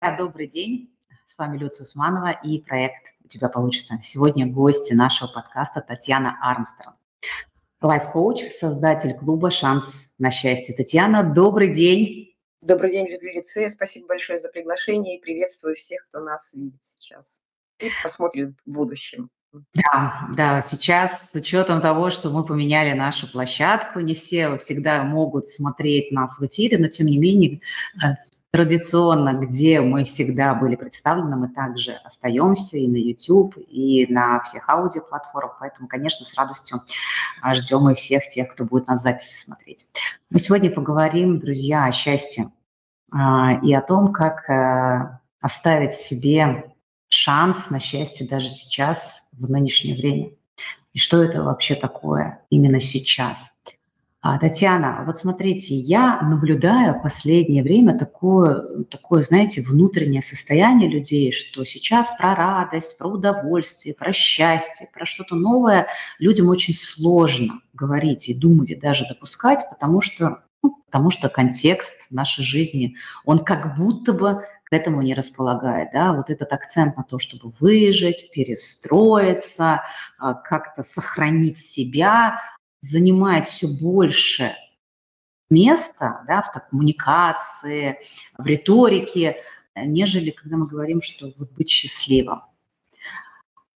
добрый день. С вами Люция Усманова и проект «У тебя получится». Сегодня гости нашего подкаста Татьяна Армстронг. Лайф-коуч, создатель клуба «Шанс на счастье». Татьяна, добрый день. Добрый день, Людмила Спасибо большое за приглашение и приветствую всех, кто нас видит сейчас и посмотрит в будущем. Да, да, сейчас с учетом того, что мы поменяли нашу площадку, не все всегда могут смотреть нас в эфире, но тем не менее э, Традиционно, где мы всегда были представлены, мы также остаемся и на YouTube, и на всех аудиоплатформах, поэтому, конечно, с радостью а, ждем и всех тех, кто будет нас записи смотреть. Мы сегодня поговорим, друзья, о счастье а, и о том, как э, оставить себе шанс на счастье даже сейчас, в нынешнее время. И что это вообще такое именно сейчас – Татьяна, вот смотрите, я наблюдаю последнее время такое, такое, знаете, внутреннее состояние людей, что сейчас про радость, про удовольствие, про счастье, про что-то новое людям очень сложно говорить и думать, и даже допускать, потому что, ну, потому что контекст нашей жизни, он как будто бы к этому не располагает. Да? Вот этот акцент на то, чтобы выжить, перестроиться, а, как-то сохранить себя, занимает все больше места да, в так, коммуникации, в риторике, нежели когда мы говорим, что вот быть счастливым.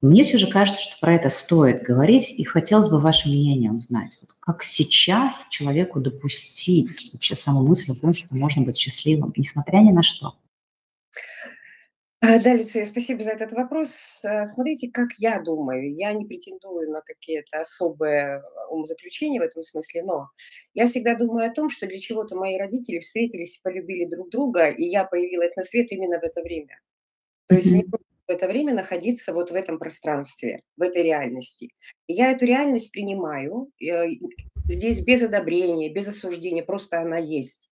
Мне все же кажется, что про это стоит говорить, и хотелось бы ваше мнение узнать. Вот как сейчас человеку допустить вообще саму мысль о том, что можно быть счастливым, несмотря ни на что? А, да, Люция, спасибо за этот вопрос. А, смотрите, как я думаю. Я не претендую на какие-то особые умозаключения в этом смысле, но я всегда думаю о том, что для чего-то мои родители встретились и полюбили друг друга, и я появилась на свет именно в это время. То есть мне в это время находиться вот в этом пространстве, в этой реальности. И я эту реальность принимаю, э, здесь без одобрения, без осуждения, просто она есть.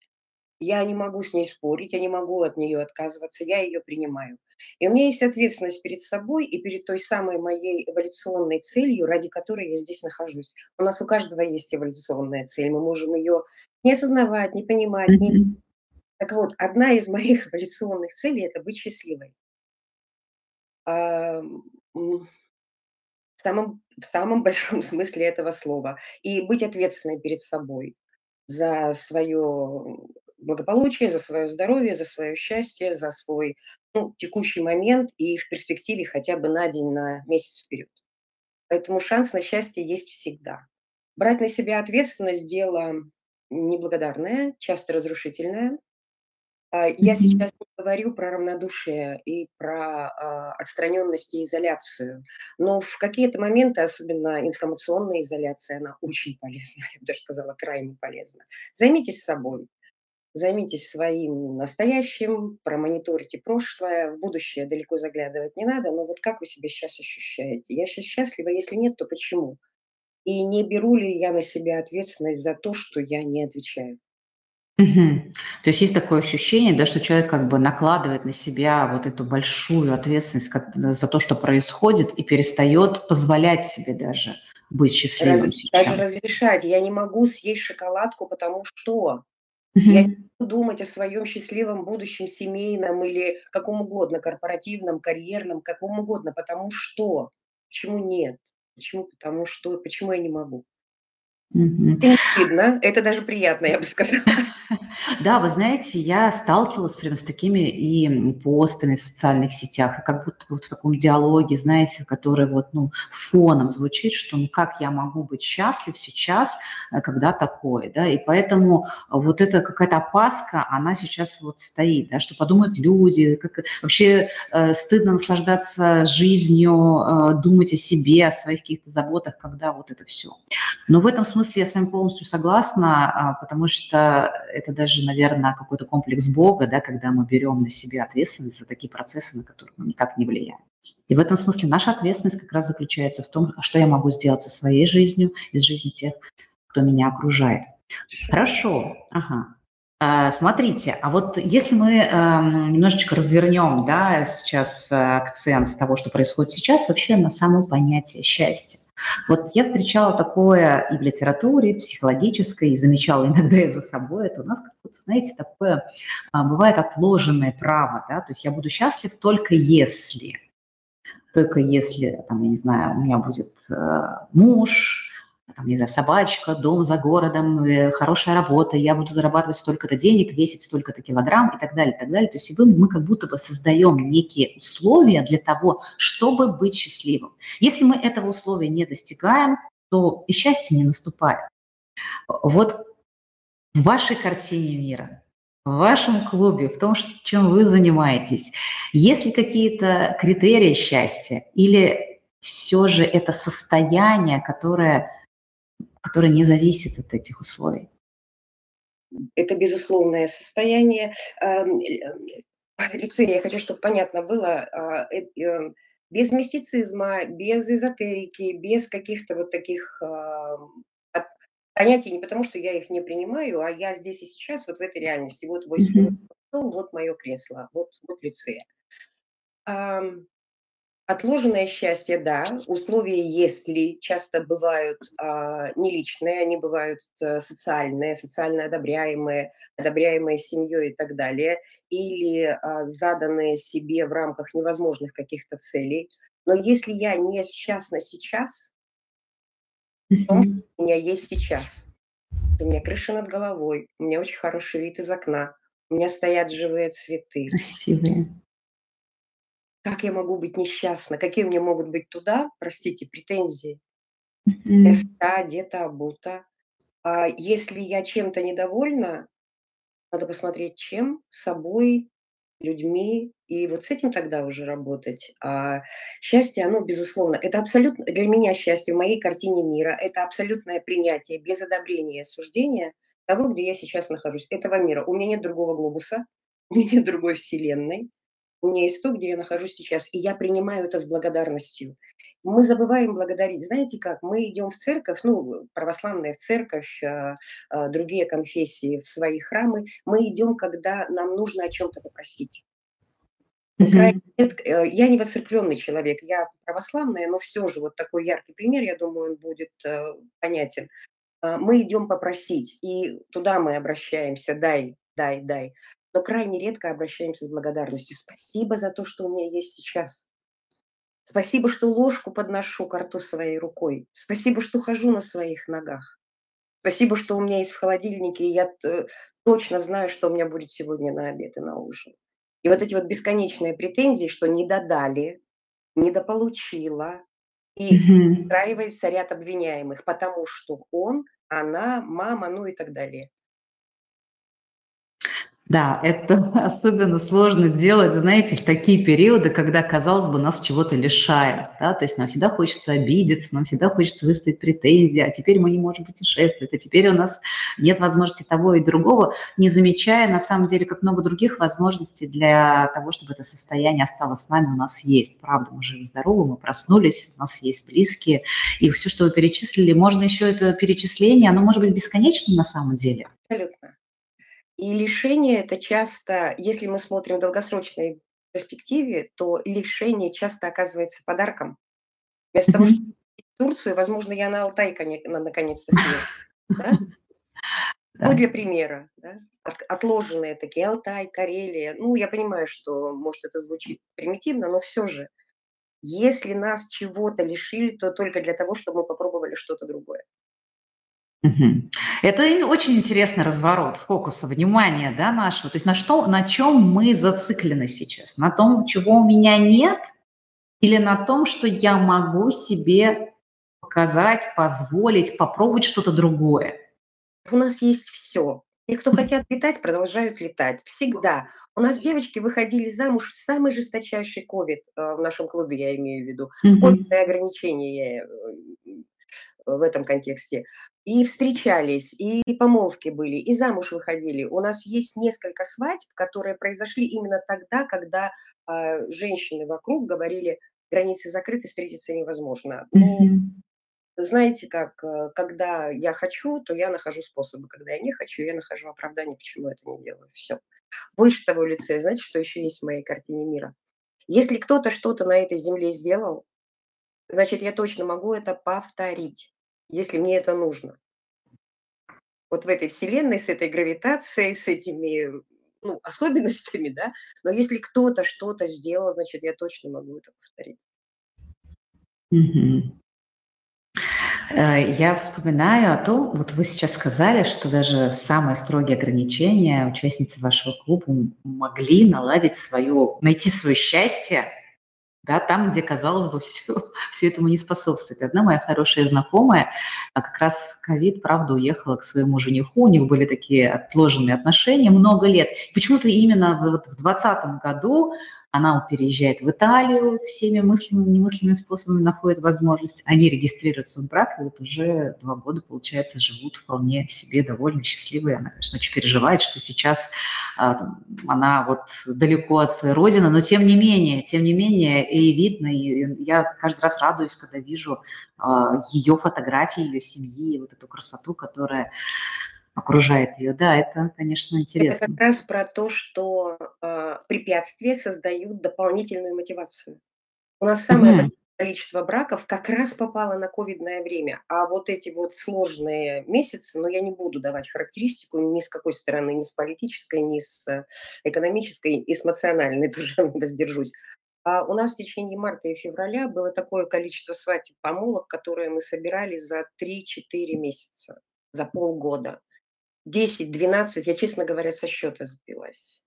Я не могу с ней спорить, я не могу от нее отказываться, я ее принимаю. И у меня есть ответственность перед собой и перед той самой моей эволюционной целью, ради которой я здесь нахожусь. У нас у каждого есть эволюционная цель, мы можем ее не осознавать, не понимать. Не... Так вот, одна из моих эволюционных целей – это быть счастливой. В самом, в самом большом смысле этого слова. И быть ответственной перед собой за свое благополучие, за свое здоровье, за свое счастье, за свой ну, текущий момент и в перспективе хотя бы на день, на месяц вперед. Поэтому шанс на счастье есть всегда. Брать на себя ответственность – дело неблагодарное, часто разрушительное. А, я сейчас не говорю про равнодушие и про а, отстраненность и изоляцию, но в какие-то моменты, особенно информационная изоляция, она очень полезна, я бы даже сказала, крайне полезна. Займитесь собой, Займитесь своим настоящим, промониторите прошлое, в будущее далеко заглядывать не надо, но вот как вы себя сейчас ощущаете? Я сейчас счастлива, если нет, то почему? И не беру ли я на себя ответственность за то, что я не отвечаю? Угу. То есть есть такое ощущение, да, что человек как бы накладывает на себя вот эту большую ответственность как, за то, что происходит, и перестает позволять себе даже быть счастливым Раз, сейчас. Даже разрешать. Я не могу съесть шоколадку, потому что я не буду думать о своем счастливом будущем семейном или каком угодно, корпоративном, карьерном, каком угодно, потому что. Почему нет? Почему? Потому что. Почему я не могу? Это не стыдно, это даже приятно, я бы сказала. Да, вы знаете, я сталкивалась прямо с такими и постами в социальных сетях, и как будто вот в таком диалоге, знаете, который вот, ну, фоном звучит, что ну как я могу быть счастлив сейчас, э, когда такое, да, и поэтому вот эта какая-то опаска, она сейчас вот стоит, да, что подумают люди, как вообще э, стыдно наслаждаться жизнью, э, думать о себе, о своих каких-то заботах, когда вот это все. Но в этом смысле я с вами полностью согласна, э, потому что это даже, наверное, какой-то комплекс Бога, да, когда мы берем на себя ответственность за такие процессы, на которые мы никак не влияем. И в этом смысле наша ответственность как раз заключается в том, что я могу сделать со своей жизнью и с жизнью тех, кто меня окружает. Хорошо, ага. А, смотрите, а вот если мы э, немножечко развернем, да, сейчас э, акцент с того, что происходит сейчас, вообще на само понятие счастья. Вот я встречала такое и в литературе, и психологической, и замечала иногда и за собой. Это у нас, как знаете, такое а, бывает отложенное право, да, то есть я буду счастлив только если, только если, там, я не знаю, у меня будет э, муж, там, не знаю, собачка, дом за городом, э, хорошая работа, я буду зарабатывать столько-то денег, весить столько-то килограмм и так далее, и так далее. То есть мы как будто бы создаем некие условия для того, чтобы быть счастливым. Если мы этого условия не достигаем, то и счастье не наступает. Вот в вашей картине мира, в вашем клубе, в том, чем вы занимаетесь, есть ли какие-то критерии счастья или все же это состояние, которое которое не зависит от этих условий. Это безусловное состояние. Люция, я хочу, чтобы понятно было, а, э, эм, без мистицизма, без эзотерики, без каких-то вот таких понятий, не потому что я их не принимаю, а я здесь и сейчас, вот в этой реальности. Вот, вот, mm-hmm. вот мое кресло, вот, вот Люция. Отложенное счастье, да. Условия, если часто бывают а, не личные, они бывают а, социальные, социально одобряемые, одобряемые семьей и так далее, или а, заданные себе в рамках невозможных каких-то целей. Но если я не счастна сейчас, то у меня есть сейчас. У меня крыша над головой, у меня очень хороший вид из окна, у меня стоят живые цветы. Красивые. Как я могу быть несчастна? Какие у меня могут быть туда, простите, претензии? Я сыта, одета, обута. А если я чем-то недовольна, надо посмотреть, чем, собой, людьми, и вот с этим тогда уже работать. А счастье, оно, безусловно, это абсолютно, для меня счастье в моей картине мира, это абсолютное принятие без одобрения и осуждения того, где я сейчас нахожусь, этого мира. У меня нет другого глобуса, у меня нет другой вселенной, у меня есть то, где я нахожусь сейчас, и я принимаю это с благодарностью. Мы забываем благодарить. Знаете как? Мы идем в церковь, ну, православная в церковь, а, а, другие конфессии в свои храмы. Мы идем, когда нам нужно о чем-то попросить. Mm-hmm. Я не воцеркленный человек, я православная, но все же вот такой яркий пример, я думаю, он будет э, понятен. А, мы идем попросить, и туда мы обращаемся, дай, дай, дай но крайне редко обращаемся с благодарностью. Спасибо за то, что у меня есть сейчас. Спасибо, что ложку подношу к рту своей рукой. Спасибо, что хожу на своих ногах. Спасибо, что у меня есть в холодильнике, и я э, точно знаю, что у меня будет сегодня на обед и на ужин. И вот эти вот бесконечные претензии, что не додали, недополучила, и mm устраивается ряд обвиняемых, потому что он, она, мама, ну и так далее. Да, это особенно сложно делать, знаете, в такие периоды, когда, казалось бы, нас чего-то лишают. Да? То есть нам всегда хочется обидеться, нам всегда хочется выставить претензии, а теперь мы не можем путешествовать, а теперь у нас нет возможности того и другого, не замечая, на самом деле, как много других возможностей для того, чтобы это состояние осталось с нами, у нас есть. Правда, мы живы-здоровы, мы проснулись, у нас есть близкие, и все, что вы перечислили, можно еще это перечисление, оно может быть бесконечным на самом деле. Абсолютно. И лишение это часто, если мы смотрим в долгосрочной перспективе, то лишение часто оказывается подарком. Вместо того, чтобы в Турцию, возможно, я на Алтай наконец-то съеду. Да? Ну, для примера, да? От, отложенные такие Алтай, Карелия. Ну, я понимаю, что, может, это звучит примитивно, но все же, если нас чего-то лишили, то только для того, чтобы мы попробовали что-то другое. Это очень интересный разворот фокуса внимания да, нашего. То есть на, что, на чем мы зациклены сейчас? На том, чего у меня нет, или на том, что я могу себе показать, позволить, попробовать что-то другое? У нас есть все. Те, кто хотят летать, продолжают летать. Всегда. У нас девочки выходили замуж в самый жесточайший ковид, э, в нашем клубе я имею в виду, в ковидные ограничения я э, в этом контексте. И встречались, и помолвки были, и замуж выходили. У нас есть несколько свадьб, которые произошли именно тогда, когда э, женщины вокруг говорили, границы закрыты, встретиться невозможно. Ну, знаете, как, э, когда я хочу, то я нахожу способы. Когда я не хочу, я нахожу оправдание, почему я это не делаю. Все. Больше того лице, знаете, что еще есть в моей картине мира? Если кто-то что-то на этой земле сделал, значит, я точно могу это повторить, если мне это нужно. Вот в этой вселенной, с этой гравитацией, с этими, ну, особенностями, да. Но если кто-то что-то сделал, значит, я точно могу это повторить. Э, я вспоминаю о том, вот вы сейчас сказали, что даже самые строгие ограничения участницы вашего клуба могли наладить свое, найти свое счастье да, там, где, казалось бы, все, все этому не способствует. Одна моя хорошая знакомая а как раз в ковид, правда, уехала к своему жениху, у них были такие отложенные отношения много лет. Почему-то именно вот в 2020 году она переезжает в Италию, всеми мысленными, немыслимыми способами находит возможность. Они регистрируют свой брак, и вот уже два года, получается, живут вполне себе довольно счастливые. Она, конечно, очень переживает, что сейчас а, она вот далеко от своей родины, но тем не менее, тем не менее, и видно, и я каждый раз радуюсь, когда вижу а, ее фотографии, ее семьи, вот эту красоту, которая окружает ее. Да, это, конечно, интересно. Это как раз про то, что э, препятствия создают дополнительную мотивацию. У нас самое большое количество браков как раз попало на ковидное время, а вот эти вот сложные месяцы, но ну, я не буду давать характеристику ни с какой стороны, ни с политической, ни с экономической, и с эмоциональной тоже воздержусь. А у нас в течение марта и февраля было такое количество свадеб помолок, которые мы собирали за 3-4 месяца, за полгода. 10-12, я, честно говоря, со счета сбилась.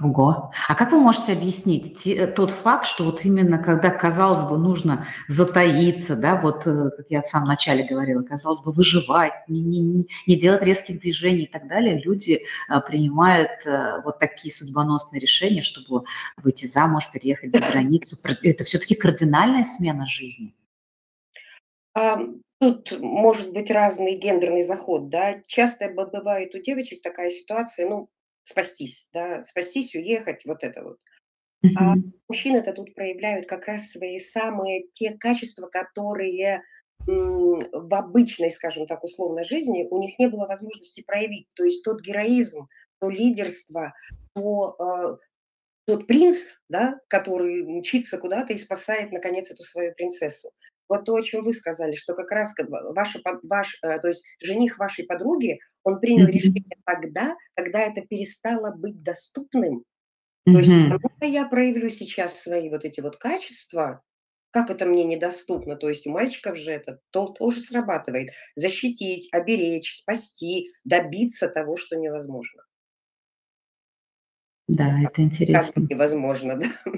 Ого. А как вы можете объяснить те, э, тот факт, что вот именно когда, казалось бы, нужно затаиться, да, вот э, как я в самом начале говорила, казалось бы, выживать, не, не, не, не делать резких движений и так далее, люди а, принимают а, вот такие судьбоносные решения, чтобы выйти замуж, переехать за границу. Это все-таки кардинальная смена жизни. Тут может быть разный гендерный заход, да. Часто бывает у девочек такая ситуация, ну, спастись, да, спастись, уехать, вот это вот. А мужчины-то тут проявляют как раз свои самые те качества, которые в обычной, скажем так, условной жизни у них не было возможности проявить. То есть тот героизм, то лидерство, то, э, тот принц, да, который мчится куда-то и спасает, наконец, эту свою принцессу. Вот то, о чем вы сказали, что как раз ваша, ваш, э, то есть жених вашей подруги, он принял mm-hmm. решение тогда, когда это перестало быть доступным. Mm-hmm. То есть, ну я проявлю сейчас свои вот эти вот качества, как это мне недоступно, то есть у мальчиков же это то, тоже срабатывает. Защитить, оберечь, спасти, добиться того, что невозможно. Да, это интересно. Как невозможно, да.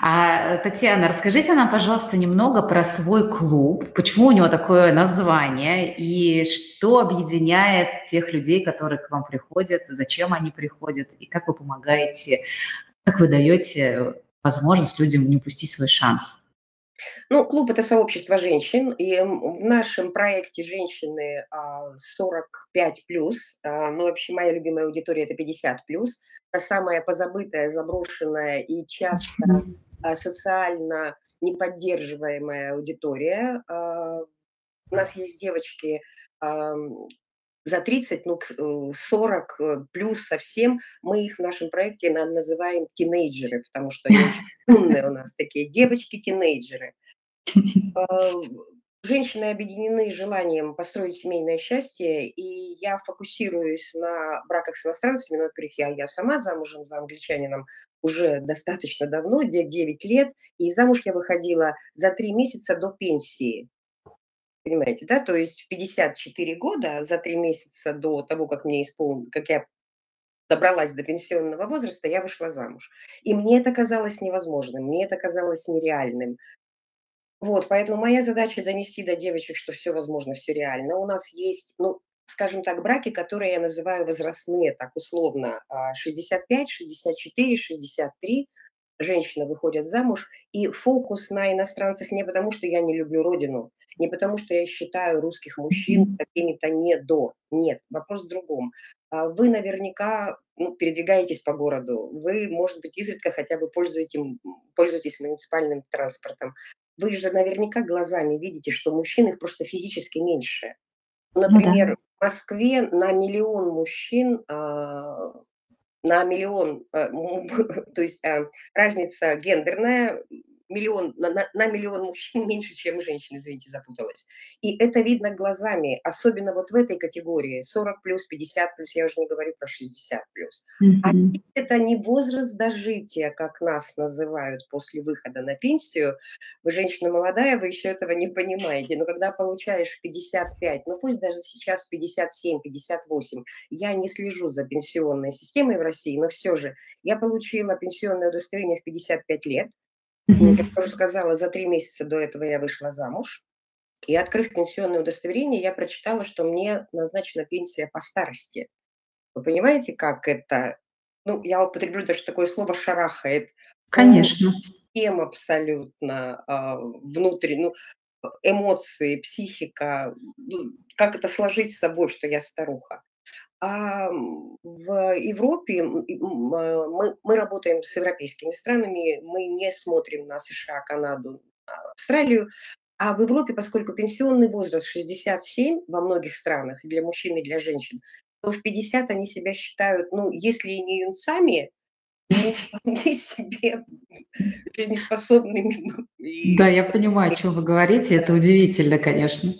А, Татьяна, расскажите нам, пожалуйста, немного про свой клуб, почему у него такое название? И что объединяет тех людей, которые к вам приходят, зачем они приходят? И как вы помогаете, как вы даете возможность людям не упустить свой шанс. Ну, клуб– это сообщество женщин, и в нашем проекте женщины 45 а, плюс, а, ну, вообще моя любимая аудитория – это 50 плюс, это самая позабытая, заброшенная и часто социально неподдерживаемая аудитория. А, у нас есть девочки за 30, ну, 40 э, плюс совсем. Мы их в нашем проекте называем тинейджеры, потому что они очень умные у нас такие девочки-тинейджеры. Женщины объединены желанием построить семейное счастье, и я фокусируюсь на браках с иностранцами. Но, во-первых, я, я сама замужем за англичанином уже достаточно давно, 9 лет, и замуж я выходила за 3 месяца до пенсии. Понимаете, да? То есть в 54 года, за 3 месяца до того, как мне исполнилось, как я добралась до пенсионного возраста, я вышла замуж. И мне это казалось невозможным, мне это казалось нереальным. Вот, поэтому моя задача донести до девочек, что все возможно, все реально. У нас есть, ну, скажем так, браки, которые я называю возрастные, так условно, 65, 64, 63 женщины выходят замуж, и фокус на иностранцах не потому, что я не люблю родину, не потому, что я считаю русских мужчин какими-то не до. Нет, вопрос в другом. А вы наверняка ну, передвигаетесь по городу, вы, может быть, изредка хотя бы пользуетесь, пользуетесь муниципальным транспортом. Вы же наверняка глазами видите, что мужчин их просто физически меньше. Например, ну, да. в Москве на миллион мужчин а, на миллион, э, то есть э, разница гендерная миллион, на, на, миллион мужчин меньше, чем женщин, извините, запуталась. И это видно глазами, особенно вот в этой категории, 40 плюс, 50 плюс, я уже не говорю про 60 плюс. Mm-hmm. А это не возраст дожития, как нас называют после выхода на пенсию. Вы женщина молодая, вы еще этого не понимаете, но когда получаешь 55, ну пусть даже сейчас 57, 58, я не слежу за пенсионной системой в России, но все же я получила пенсионное удостоверение в 55 лет, Mm-hmm. Как я уже сказала, за три месяца до этого я вышла замуж. И открыв пенсионное удостоверение, я прочитала, что мне назначена пенсия по старости. Вы понимаете, как это? Ну, я употреблю даже такое слово «шарахает». Конечно. Тем абсолютно э, внутренне, ну, эмоции, психика, ну, как это сложить с собой, что я старуха. А в Европе мы, мы работаем с европейскими странами, мы не смотрим на США, Канаду, Австралию, а в Европе, поскольку пенсионный возраст 67 во многих странах, для мужчин и для женщин, то в 50 они себя считают, ну, если и не юнцами, ну, вполне себе жизнеспособными. Да, я понимаю, о чем вы говорите, это удивительно, конечно.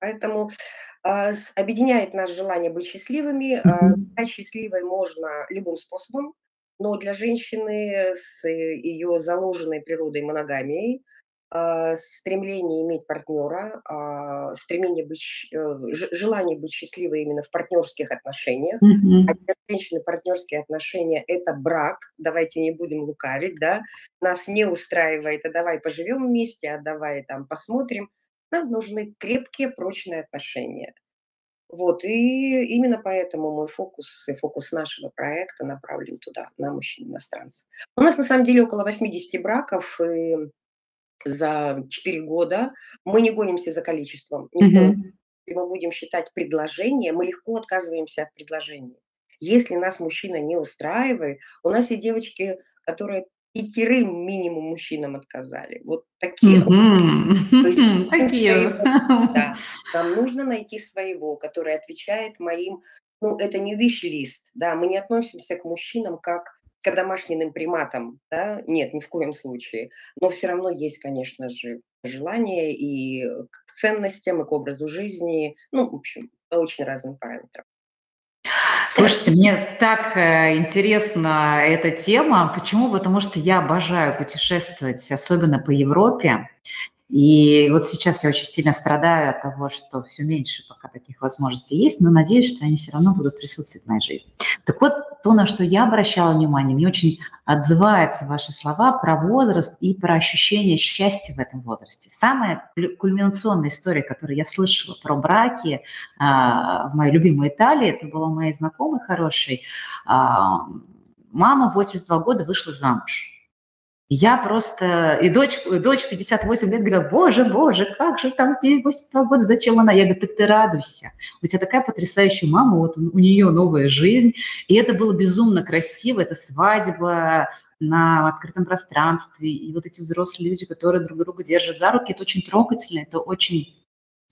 Поэтому а, объединяет нас желание быть счастливыми. А, стать счастливой можно любым способом, но для женщины с ее заложенной природой моногамией, а, стремление иметь партнера, стремление быть, э, желание быть счастливой именно в партнерских отношениях. Mm-hmm. А для женщины партнерские отношения – это брак, давайте не будем лукавить, да, нас не устраивает, а давай поживем вместе, а давай там посмотрим – нам нужны крепкие, прочные отношения. Вот, и именно поэтому мой фокус и фокус нашего проекта направлен туда, на мужчин-иностранцев. У нас на самом деле около 80 браков, и за 4 года мы не гонимся за количеством. mm-hmm. мы будем считать предложение, мы легко отказываемся от предложения. Если нас мужчина не устраивает, у нас есть девочки, которые пятерым минимум мужчинам отказали. Вот такие. Mm-hmm. То есть, такие. Да, нам нужно найти своего, который отвечает моим, ну, это не виш-лист, да, мы не относимся к мужчинам как к домашним приматам, да, нет, ни в коем случае. Но все равно есть, конечно же, желание и к ценностям, и к образу жизни, ну, в общем, по очень разным параметрам. Слушайте, мне так э, интересна эта тема. Почему? Потому что я обожаю путешествовать, особенно по Европе. И вот сейчас я очень сильно страдаю от того, что все меньше пока таких возможностей есть, но надеюсь, что они все равно будут присутствовать в моей жизни. Так вот, то, на что я обращала внимание, мне очень отзываются ваши слова про возраст и про ощущение счастья в этом возрасте. Самая кульминационная история, которую я слышала про браки а, в моей любимой Италии, это была моя знакомая хорошей, а, мама в 82 года вышла замуж я просто, и дочь, дочь 58 лет говорила, боже, боже, как же там 82 года, зачем она? Я говорю, так ты радуйся, у тебя такая потрясающая мама, вот у нее новая жизнь, и это было безумно красиво, это свадьба, на открытом пространстве, и вот эти взрослые люди, которые друг друга держат за руки, это очень трогательно, это очень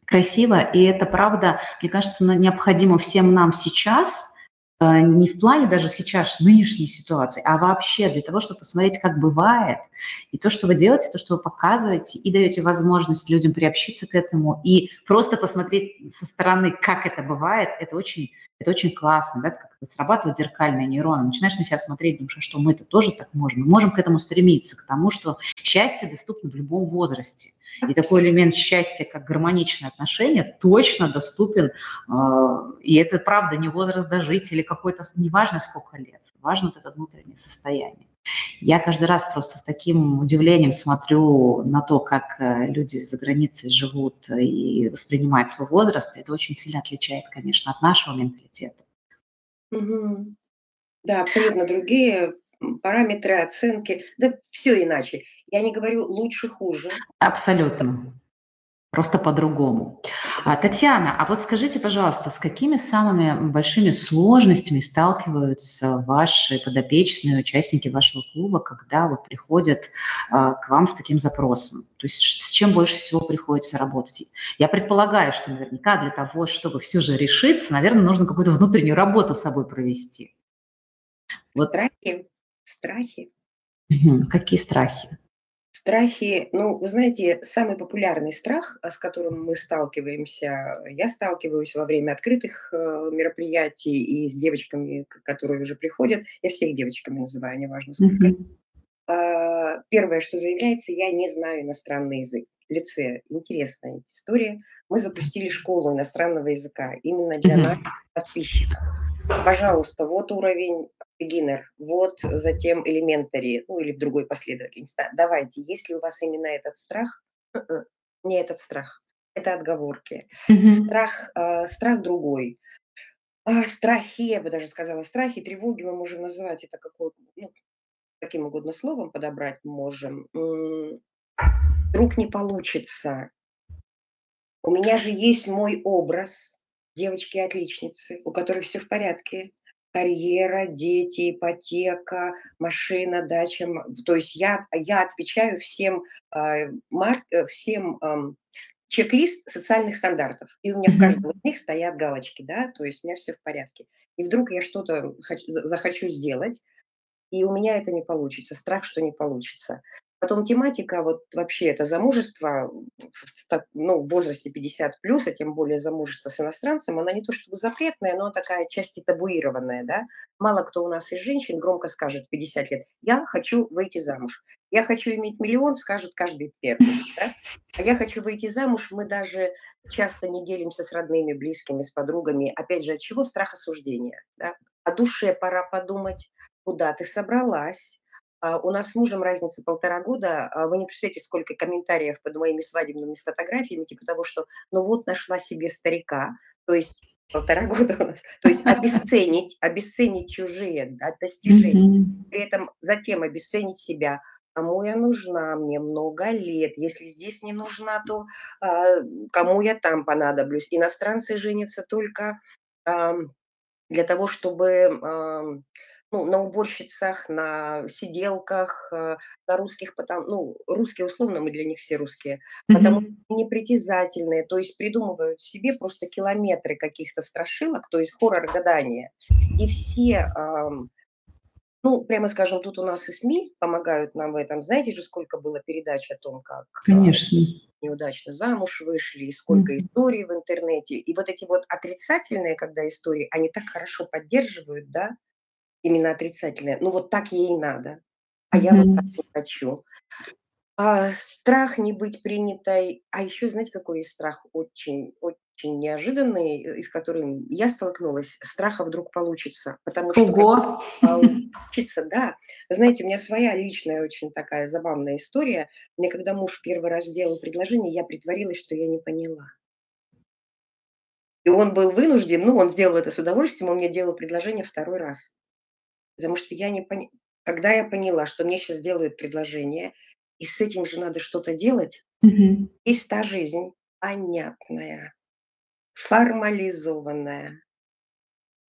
красиво, и это правда, мне кажется, необходимо всем нам сейчас – не в плане даже сейчас нынешней ситуации, а вообще для того, чтобы посмотреть, как бывает, и то, что вы делаете, то, что вы показываете, и даете возможность людям приобщиться к этому, и просто посмотреть со стороны, как это бывает, это очень, это очень классно, да, как срабатывает зеркальные нейроны. Начинаешь на себя смотреть, думаешь, а что мы это тоже так можем. Мы можем к этому стремиться, к тому, что счастье доступно в любом возрасте. И такой элемент счастья, как гармоничные отношения, точно доступен. Э, и это правда не возраст дожить или какой-то, неважно сколько лет, важно вот это внутреннее состояние. Я каждый раз просто с таким удивлением смотрю на то, как э, люди за границей живут и воспринимают свой возраст. Это очень сильно отличает, конечно, от нашего менталитета. Угу. Да, абсолютно другие параметры оценки, да все иначе. Я не говорю лучше, хуже. Абсолютно. Просто по-другому. А, Татьяна, а вот скажите, пожалуйста, с какими самыми большими сложностями сталкиваются ваши подопечные участники вашего клуба, когда вот приходят а, к вам с таким запросом? То есть с чем больше всего приходится работать? Я предполагаю, что наверняка для того, чтобы все же решиться, наверное, нужно какую-то внутреннюю работу с собой провести. Вот. Страхи страхи. Какие страхи? Страхи, ну, вы знаете, самый популярный страх, а, с которым мы сталкиваемся, я сталкиваюсь во время открытых, э, мероприятий и с девочками, которые уже приходят. Я всех девочками называю, неважно сколько. А, первое, что заявляется: "Я не знаю иностранный язык". В лицее интересная история. Мы запустили школу иностранного языка именно для наших Мгм. подписчиков. Пожалуйста, вот уровень beginner, вот затем elementary, ну или в другой последовательности. Да, давайте, если у вас именно этот страх, не этот страх, это отговорки. Мгм. Страх, а, страх другой. А, страхи, я бы даже сказала, страхи, тревоги мы можем называть это какой ну, каким угодно словом подобрать можем. Вдруг не получится. У меня же есть мой образ девочки-отличницы, у которой все в порядке. Карьера, дети, ипотека, машина, дача. То есть я я отвечаю всем, а, э, всем, чек-лист социальных стандартов. И у меня в каждом из них стоят галочки, да, то есть у меня все в порядке. И вдруг я что-то хочу за захочу сделать, и у меня это не получится, страх, что не получится. Потом тематика, вот вообще это замужество, так, ну, в возрасте 50 плюс, а тем более замужество с иностранцем, она не то чтобы запретная, но такая части табуированная, да. Мало кто у нас из женщин громко скажет в 50 лет: "Я хочу выйти замуж". "Я хочу иметь миллион", скажет каждый первый, да. А "Я хочу выйти замуж", мы даже часто не делимся с родными, близкими, с подругами. Опять же, от чего? Страх осуждения, да. О душе пора подумать, Куда ты собралась? А, у нас с мужем разница полтора года. А, вы не представляете, сколько комментариев под моими свадебными фотографиями, типа того, что ну вот нашла себе старика. То есть полтора года у нас. То есть обесценить, обесценить чужие достижения, при этом затем обесценить себя. Кому я нужна? Мне много лет. Если здесь не нужна, то а, кому я там понадоблюсь? Иностранцы женятся только ам, для того, чтобы, ам, ну, на уборщицах, на сиделках, э, на русских, потом, ну, русские условно, мы для них все русские, потому Мгм. что непритязательные, то есть придумывают себе просто километры каких-то страшилок, то есть хоррор гадания. И все, ам, ну, прямо скажем, тут у нас и СМИ помогают нам в этом. Знаете же, сколько было передач о том, как а, Конечно. неудачно замуж вышли, и сколько Мгм. историй в интернете. И вот эти вот отрицательные, когда истории, они так хорошо поддерживают, да, именно отрицательные. Ну вот так ей надо, а я вот так не хочу. А, страх не быть принятой. А еще знаете, какой есть страх очень очень неожиданный, э, и с которым я столкнулась? Страх, а вдруг получится. Потому что Ого! получится, да. Знаете, у меня своя личная очень такая забавная история. Мне когда муж первый раз сделал предложение, я притворилась, что я не поняла. И он был вынужден, ну, он сделал это с удовольствием, он мне делал предложение второй раз. Потому что я не пони когда я поняла, что мне сейчас делают предложение, и с этим же надо что-то делать, Мгм. есть та жизнь понятная, формализованная,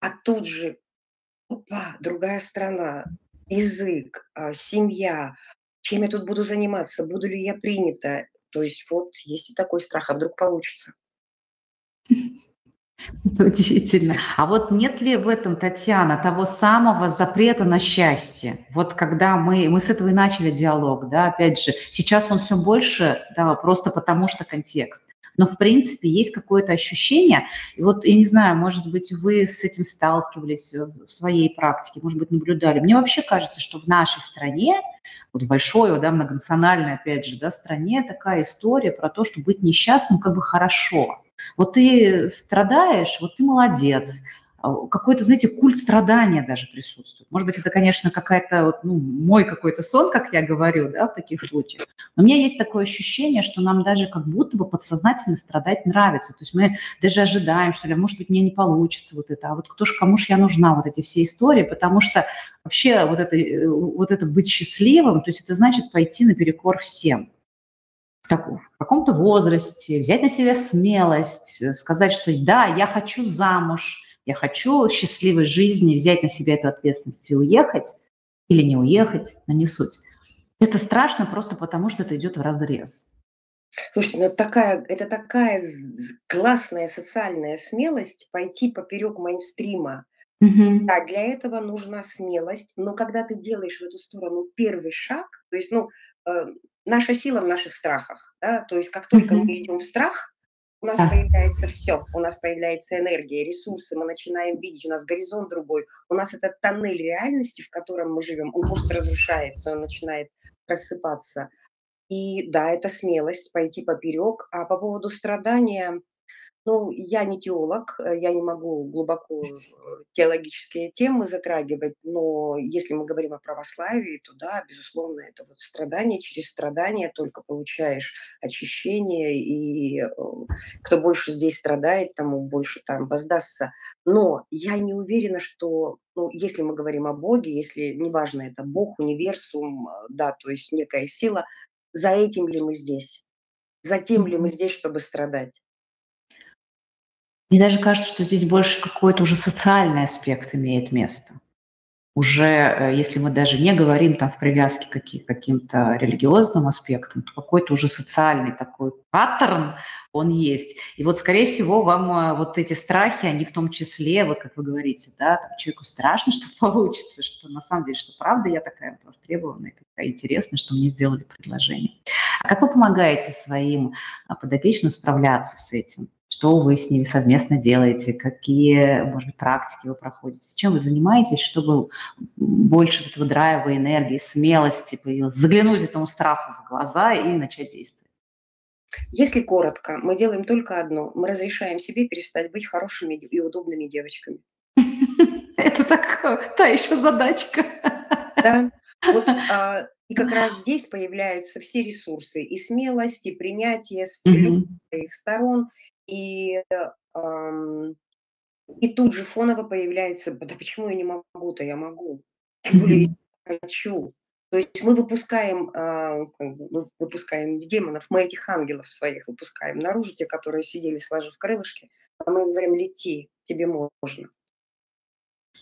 а тут же опа, другая страна, язык, а, семья. Чем я тут буду заниматься? Буду ли я принята? То есть вот есть и такой страх, а вдруг получится. Это удивительно. А вот нет ли в этом, Татьяна, того самого запрета на счастье? Вот когда мы, мы с этого и начали диалог, да, опять же, сейчас он все больше, да, просто потому что контекст. Но, в принципе, есть какое-то ощущение, и вот, я не знаю, может быть, вы с этим сталкивались э, в своей практике, может быть, наблюдали. Мне вообще кажется, что в нашей стране, вот большой, да, многонациональной, опять же, да, стране, такая история про то, что быть несчастным как бы хорошо. Вот ты страдаешь, вот ты молодец. А, Какой-то, знаете, культ страдания даже присутствует. Может быть, это, конечно, какая-то, вот, ну, мой какой-то сон, как я говорю, да, в таких случаях. Но у меня есть такое ощущение, что нам даже как будто бы подсознательно страдать нравится. То есть мы даже ожидаем, что ли, может быть, мне не получится вот это, а вот кто ж, кому ж я нужна, вот эти все истории, потому что вообще вот это, э, вот это быть счастливым, то есть это значит пойти наперекор всем так, в каком-то возрасте, взять на себя смелость, э, сказать, что да, я хочу замуж, я хочу счастливой жизни, взять на себя эту ответственность и уехать или не уехать, но не суть. Это страшно просто потому, что это идет в разрез. Слушайте, ну такая это такая классная социальная смелость пойти поперек мейнстрима. Мгм. Да, для этого нужна смелость, но когда ты делаешь в эту сторону первый шаг, то есть, ну, э, наша сила в наших страхах, да, то есть как только мы Мгм. идем в страх, у нас Да. появляется все, у нас появляется энергия, ресурсы, мы начинаем видеть, у нас горизонт другой, у нас этот тоннель реальности, в котором мы живем, он просто разрушается, он начинает рассыпаться. И да, это смелость пойти поперек. А по поводу страдания, ну, я не теолог, э, я не могу глубоко э, теологические темы затрагивать, но если мы говорим о православии, то да, безусловно, это вот страдание, через страдания только получаешь очищение, и э, кто больше здесь страдает, тому больше там воздастся. Но я не уверена, что, ну, если мы говорим о Боге, если, неважно, это Бог, универсум, да, то есть некая сила, за этим ли мы здесь? За тем ли мы здесь, чтобы страдать? Мне даже кажется, что здесь больше какой-то уже социальный аспект имеет место. Уже, э, если мы даже не говорим там в привязке к каким-то религиозным аспектам, то какой-то уже социальный такой паттерн, он есть. И вот, скорее всего, вам, э, вот эти страхи, они в том числе, вот как вы говорите, да, там человеку страшно, что получится, что на самом деле, что правда я такая вот востребованная, такая интересная, что мне сделали предложение. А как вы помогаете своим, а, подопечным справляться с этим? Что вы с ними совместно делаете? Какие, может быть, практики вы проходите? Чем вы занимаетесь, чтобы больше этого драйва, энергии, смелости появилось, заглянуть этому страху в глаза и начать действовать. Если коротко, мы делаем только одно: мы разрешаем себе перестать быть хорошими и удобными девочками. Это так, та еще задачка. Да, вот, а, и как раз здесь появляются все ресурсы: и смелость, и принятие с своих сторон, и, э, ам, и тут же фоново появляется: "Да почему я не могу-то? Я могу. Тем более я хочу". То есть мы выпускаем, а, ну, выпускаем демонов, мы этих ангелов своих выпускаем наружу, те, которые сидели сложив крылышки, а мы им говорим: "Лети, тебе можно".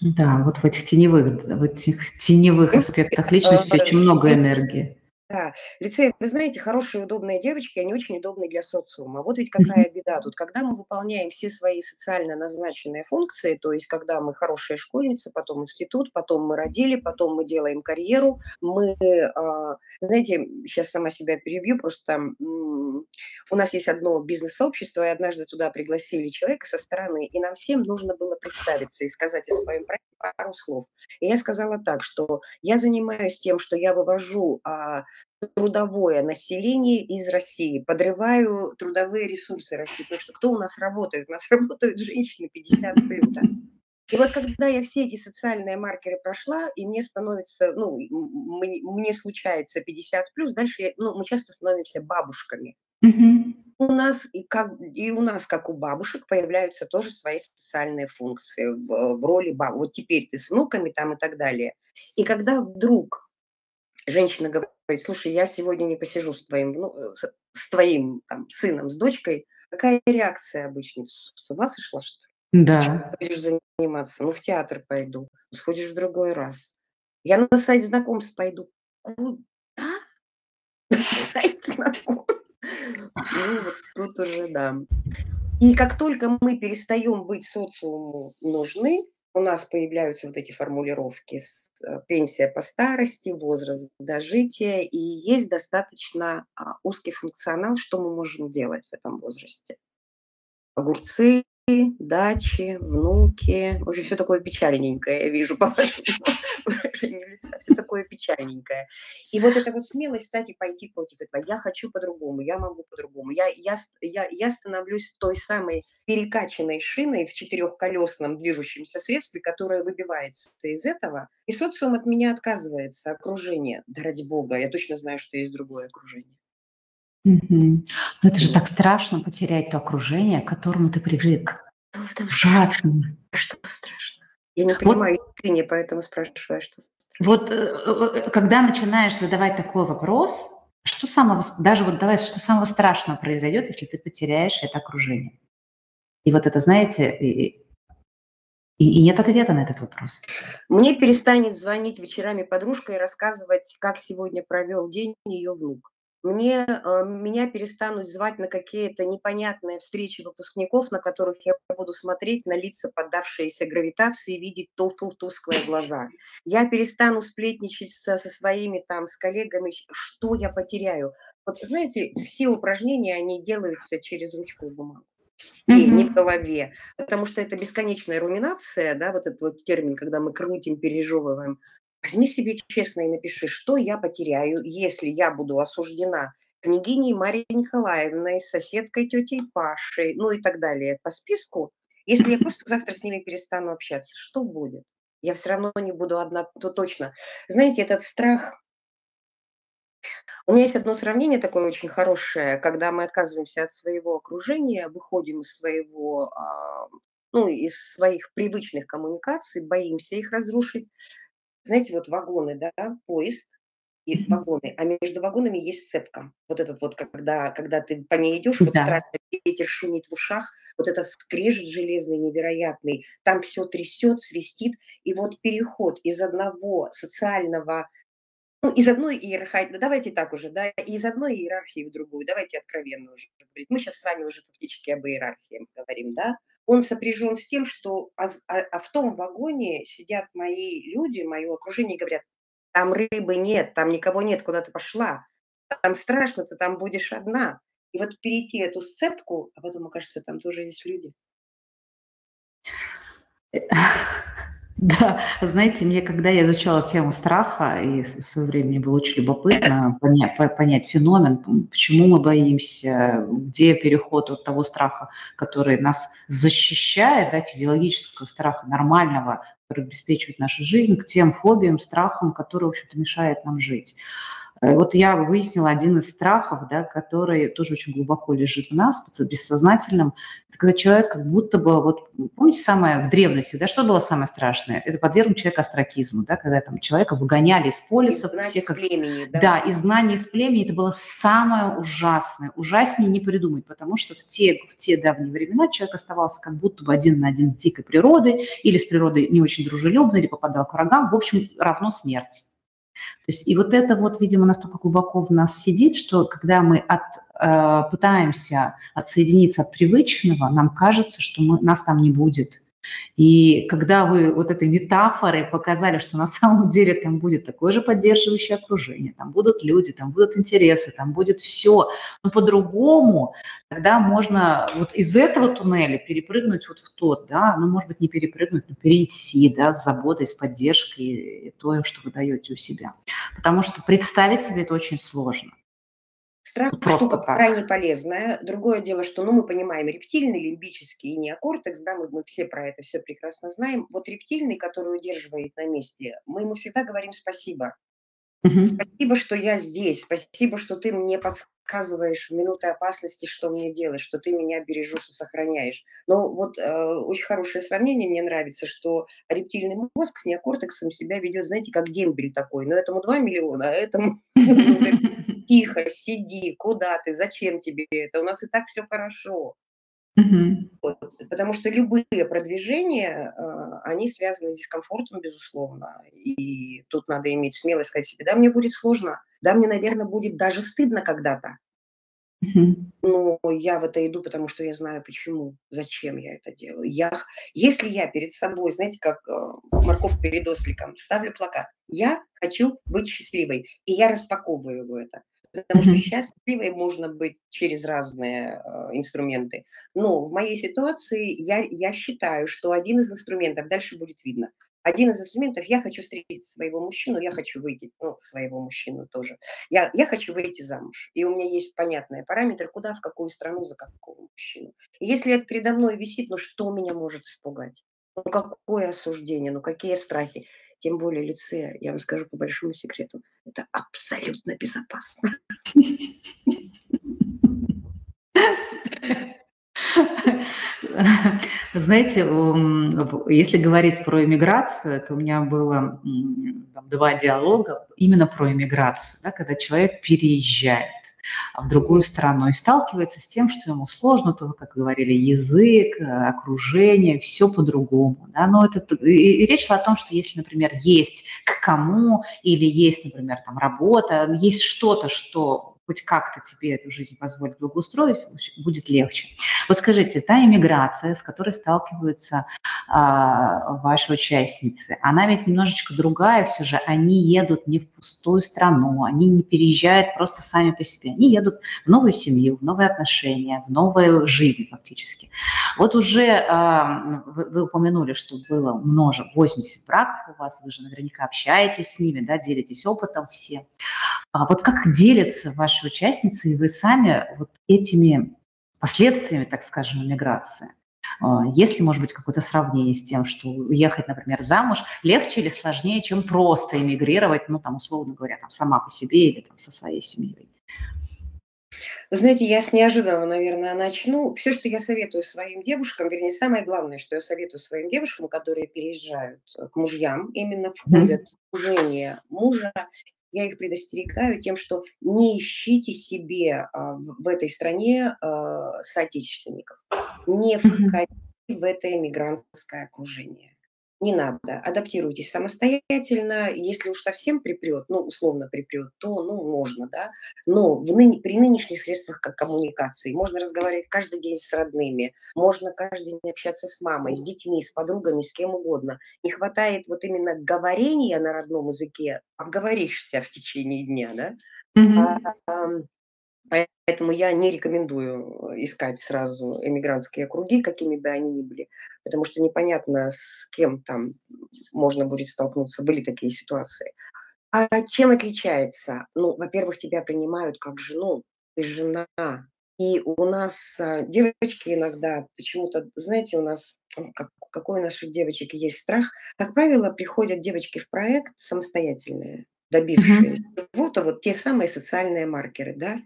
Да, вот в этих теневых, в этих теневых аспектах личности очень много энергии. Да, лицей, вы знаете, хорошие удобные девочки, они очень удобны для социума. Вот ведь какая беда тут. Когда мы выполняем все свои социально назначенные функции, то есть когда мы хорошая школьница, потом институт, потом мы родили, потом мы делаем карьеру, мы, а, знаете, сейчас сама себя перебью, просто у нас есть одно бизнес-сообщество, и однажды туда пригласили человека со стороны, и нам всем нужно было представиться и сказать о своем проекте пару слов. И я сказала так, что я занимаюсь тем, что я вывожу а, трудовое население из России, подрываю трудовые ресурсы России. Потому что кто у нас работает? У нас работают женщины 50 плюс. Да? И вот когда я все эти социальные маркеры прошла, и мне становится, ну, мне, мне случается 50 плюс, дальше я, ну, мы часто становимся бабушками. Мгм. У нас и как и у нас, как у бабушек, появляются тоже свои социальные функции в, в роли баб. Вот теперь ты с внуками там и так далее. И когда вдруг женщина говорит: "Слушай, я сегодня не посижу с твоим вну э, с с твоим там сыном, с дочкой". Какая реакция обычно? С ума сошла, что ли? Ты чем Да. будешь заниматься? Ну, в театр пойду. Сходишь в другой раз. Я на сайт знакомств пойду. Куда? Сайт знакомств? Ну, вот тут уже да. И как только мы перестаем быть социуму нужны, у нас появляются вот эти формулировки с э, пенсия по старости, возраст дожития, и есть достаточно а, узкий функционал, что мы можем делать в этом возрасте. Огурцы, дачи, внуки. В общем, всё такое печальненькое, я вижу по выражению лица. Всё такое печальненькое. И вот эта вот смелость, кстати, пойти против этого. Я хочу по-другому, я могу по-другому. Я я я я становлюсь той самой перекачанной шиной в четырехколесном движущемся средстве, которая выбивается из этого, и социум от меня отказывается, окружение. Да ради бога, я точно знаю, что есть другое окружение. Мгм. Но это же Вот. так страшно потерять то окружение, к которому ты привык. Страшного? Ужасно. Что страшного? Я не Вот понимаю искренне, поэтому спрашиваю, что страшного? вот, э, э, когда начинаешь задавать такой вопрос, что самого даже вот давай, что самого страшного произойдет, если ты потеряешь это окружение? И вот это, знаете, и и и нет ответа на этот вопрос. Мне перестанет звонить вечерами подружка и рассказывать, как сегодня провел день ее внук. Мне, э, меня перестанут звать на какие-то непонятные встречи выпускников, на которых я буду смотреть на лица, поддавшиеся гравитации, и видеть ту ту тусклые глаза. Я перестану сплетничать со, со своими там, с коллегами, что я потеряю. Вот знаете, все упражнения, они делаются через ручку и бумагу. Все, не в голове, потому что это бесконечная руминация, да, вот этот вот термин, когда мы крутим, пережевываем, Возьми себе честно и напиши, что я потеряю, если я буду осуждена княгиней Марией Николаевной, соседкой тетей Пашей, ну и так далее по списку. Если я просто завтра с ними перестану общаться, что будет? Я все равно не буду одна, то точно. Знаете, этот страх... У меня есть одно сравнение такое очень хорошее, когда мы отказываемся от своего окружения, выходим из своего, а, ну, из своих привычных коммуникаций, боимся их разрушить, знаете, вот вагоны, да, поезд и вагоны, а между вагонами есть цепка. Вот этот вот, когда, когда ты по ней идешь, вот Да. страшно, ветер шумит в ушах, вот этот скрежет железный невероятный, там все трясет, свистит, и вот переход из одного социального, ну, из одной иерархии, да давайте так уже, да, из одной иерархии в другую, давайте откровенно уже говорить. Мы сейчас с вами уже фактически об иерархии говорим, да, он сопряжен с тем, что а, а, а в том вагоне сидят мои люди, мое окружение, и говорят, там рыбы нет, там никого нет, куда ты пошла, там страшно, ты там будешь одна. И вот перейти эту сцепку, а потом, окажется, там тоже есть люди. Да, знаете, мне, когда я изучала тему страха, и в свое время мне было очень любопытно понять, понять феномен, почему мы боимся, где переход от того страха, который нас защищает, да, физиологического страха нормального, который обеспечивает нашу жизнь, к тем фобиям, страхам, которые, в общем-то, мешают нам жить. Э, вот я выяснила один из страхов, да, который тоже очень глубоко лежит в нас, бессознательном. Это когда человек как будто бы, вот помните самое в древности, да, что было самое страшное? Это подвергнуть человека астракизму, да, когда там человека выгоняли из полиса. Из все как... племени, да. Да, из знания из племени это было самое ужасное. Ужаснее не придумать, потому что в те, в те давние времена человек оставался как будто бы один на один с дикой природой, или с природой не очень дружелюбной, или попадал к врагам, в общем, равно смерти. То есть и вот это вот, видимо, настолько глубоко в нас сидит, что когда мы от, э, пытаемся отсоединиться от привычного, нам кажется, что мы, нас там не будет. И когда вы вот этой метафорой показали, что на самом деле там будет такое же поддерживающее окружение, там будут люди, там будут интересы, там будет все, но по-другому, тогда можно вот из этого туннеля перепрыгнуть вот в тот, да, ну, может быть, не перепрыгнуть, но перейти, да, с заботой, с поддержкой, то, что вы даете у себя. Потому что представить себе это очень сложно. Страх Просто штука так. крайне полезная. Другое дело, что ну, мы понимаем рептильный, лимбический и неокортекс, да, мы, мы все про это все прекрасно знаем. Вот рептильный, который удерживает на месте, мы ему всегда говорим спасибо. Угу. Спасибо, что я здесь. Спасибо, что ты мне подсказываешь в минуты опасности, что мне делать, что ты меня бережешь и сохраняешь. Но вот э, очень хорошее сравнение мне нравится, что рептильный мозг с неокортексом себя ведет, знаете, как дембель такой. Но этому 2 миллиона, а этому тихо, сиди, куда ты, зачем тебе это, у нас и так все хорошо. Угу. Вот, потому что любые продвижения, э, они связаны с дискомфортом, безусловно. И тут надо иметь смелость сказать себе, да, мне будет сложно, да, мне, наверное, будет даже стыдно когда-то. Угу. Но я в это иду, потому что я знаю, почему, зачем я это делаю. Я, если я перед собой, знаете, как э, морковь перед осликом, ставлю плакат, я хочу быть счастливой, и я распаковываю это. Потому что счастливой можно быть через разные э, инструменты. Но в моей ситуации я, я считаю, что один из инструментов, дальше будет видно, один из инструментов, я хочу встретить своего мужчину, я хочу выйти, ну, своего мужчину тоже. Я, я хочу выйти замуж. И у меня есть понятные параметры, куда, в какую страну, за какого мужчину. И если это передо мной висит, ну что меня может испугать? Ну какое осуждение, ну какие страхи? Тем более лицея, я вам скажу по большому секрету, это абсолютно безопасно. Знаете, если говорить про иммиграцию, то у меня было там, два диалога именно про иммиграцию, да, когда человек переезжает в другую страну и сталкивается с тем, что ему сложно, то, как говорили, язык, окружение, все по-другому. Да? Но это, и, и речь шла о том, что если, например, есть к кому или есть, например, там работа, есть что-то, что хоть как-то тебе эту жизнь позволит благоустроить, будет легче. Вот скажите, та иммиграция, с которой сталкиваются а, ваши участницы, она ведь немножечко другая все же. Они едут не в пустую страну, они не переезжают просто сами по себе. Они едут в новую семью, в новые отношения, в новую жизнь фактически. Вот уже а, вы, вы упомянули, что было множе, 80 браков у вас, вы же наверняка общаетесь с ними, да, делитесь опытом все. А вот как делятся ваши участницы и вы сами вот этими последствиями, так скажем, миграции? А, есть ли, может быть, какое-то сравнение с тем, что уехать, например, замуж легче или сложнее, чем просто эмигрировать, ну, там, условно говоря, там, сама по себе или там, со своей семьей? Знаете, я с неожиданного, наверное, начну. Все, что я советую своим девушкам, вернее, самое главное, что я советую своим девушкам, которые переезжают к мужьям, именно входят в окружение мужа, я их предостерегаю тем, что не ищите себе а, в, этой стране а, соотечественников, не входите в это эмигрантское окружение. Не надо, адаптируйтесь самостоятельно. Если уж совсем припрет, ну, условно припрет, то, ну, можно, да. Но в ныне, при нынешних средствах как коммуникации можно разговаривать каждый день с родными, можно каждый день общаться с мамой, с детьми, с подругами, с кем угодно. Не хватает вот именно говорения на родном языке, обговоришься в течение дня, да. Mm-hmm. А, Поэтому я не рекомендую э, искать сразу эмигрантские округи, какими бы они ни были, потому что непонятно, с кем там можно будет столкнуться. Были такие ситуации. А чем отличается? Ну, во-первых, тебя принимают как жену, ты жена. И у нас а, девочки иногда почему-то, знаете, у нас, как, какой у наших девочек есть страх, как правило, приходят девочки в проект самостоятельные добившиеся чего-то, вот те самые социальные маркеры, да,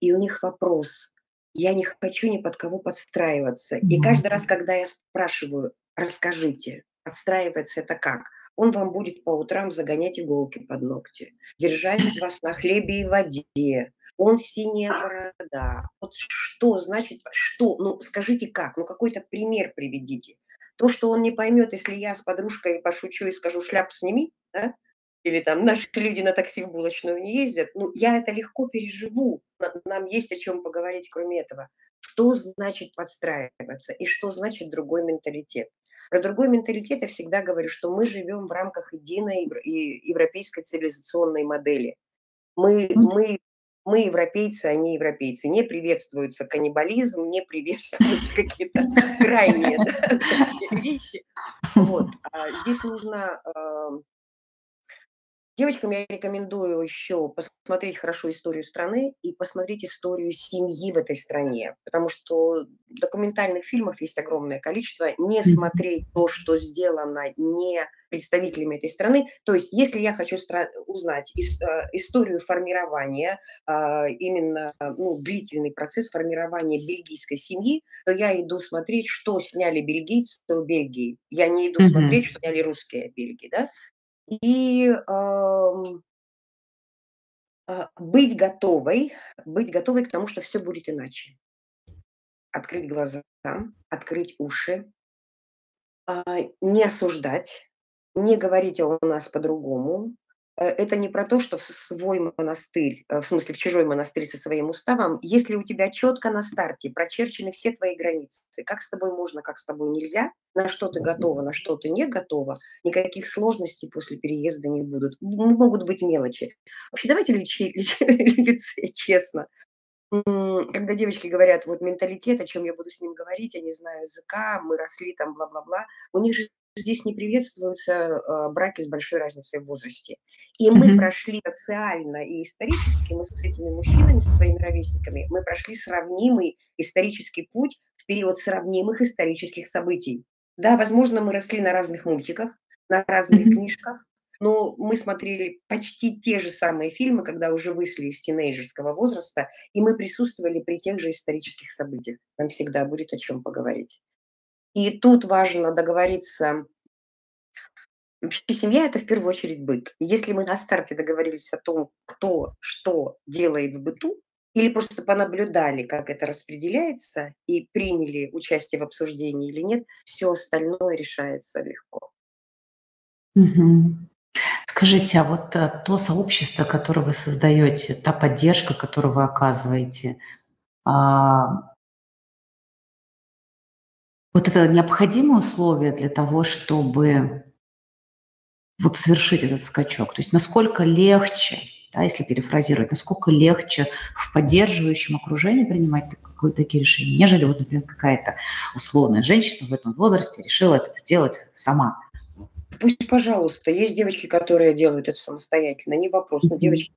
и у них вопрос, я не хочу ни под кого подстраиваться. И каждый раз, когда я спрашиваю, расскажите, подстраиваться это как? Он вам будет по утрам загонять иголки под ногти, держать вас на хлебе и воде, он синяя борода. Вот что значит, что? Ну, скажите как? Ну, какой-то пример приведите. То, что он не поймет, если я с подружкой пошучу и скажу «шляпу сними», да? Или там наши люди на такси в булочную не ездят, ну, я это легко переживу. Нам есть о чем поговорить, кроме этого. Что значит подстраиваться и что значит другой менталитет? Про другой менталитет я всегда говорю, что мы живем в рамках единой европейской цивилизационной модели. Мы, мы, мы европейцы, они европейцы. Не приветствуется каннибализм, не приветствуются какие-то крайние вещи. Вот. А здесь нужно Девочкам я рекомендую еще посмотреть хорошо историю страны и посмотреть историю семьи в этой стране, потому что документальных фильмов есть огромное количество. Не смотреть то, что сделано не представителями этой страны. То есть, если я хочу узнать э, историю формирования, а, именно ну, длительный процесс формирования бельгийской семьи, то я иду смотреть, что сняли бельгийцы в Бельгии. Я не иду mm-hmm. смотреть, что сняли русские Бельгии. Да? И а, быть готовой, быть готовой к тому, что все будет иначе. Открыть глаза, открыть уши, а, не осуждать, не говорить, у нас по-другому, это не про то, что в свой монастырь, э, в смысле в чужой монастырь со своим уставом, если у тебя четко на старте прочерчены все твои границы, как с тобой можно, как с тобой нельзя, на что ты готова, на что ты не готова, никаких сложностей после переезда не будут. Могут быть мелочи. Вообще давайте любиться честно. Когда девочки говорят, вот менталитет, о чем я буду с ним говорить, я не знаю языка, мы росли там, бла-бла-бла, у них же здесь не приветствуются э, браки с большой разницей в возрасте. И мы mm-hmm. прошли социально и исторически, мы с этими мужчинами, со своими ровесниками, мы прошли сравнимый исторический путь в период сравнимых исторических событий. Да, возможно, мы росли на разных мультиках, на разных mm-hmm. книжках, но мы смотрели почти те же самые фильмы, когда уже вышли из тинейджерского возраста, и мы присутствовали при тех же исторических событиях. Нам всегда будет о чем поговорить. И тут важно договориться. Вообще семья – это в первую очередь быт. если мы на старте договорились о том, кто что делает в быту, или просто понаблюдали, как это распределяется, и приняли участие в обсуждении или нет, все остальное решается легко. Угу. Скажите, а вот э, то сообщество, которое вы создаете, та поддержка, которую вы оказываете, а, вот это необходимое условие для того, чтобы вот совершить этот скачок? То есть насколько легче, да, если перефразировать, насколько легче в поддерживающем окружении принимать такие решения, нежели вот, например, какая-то условная женщина в этом возрасте решила это сделать сама? Пусть, пожалуйста, есть девочки, которые делают это самостоятельно, не вопрос. Но девочки,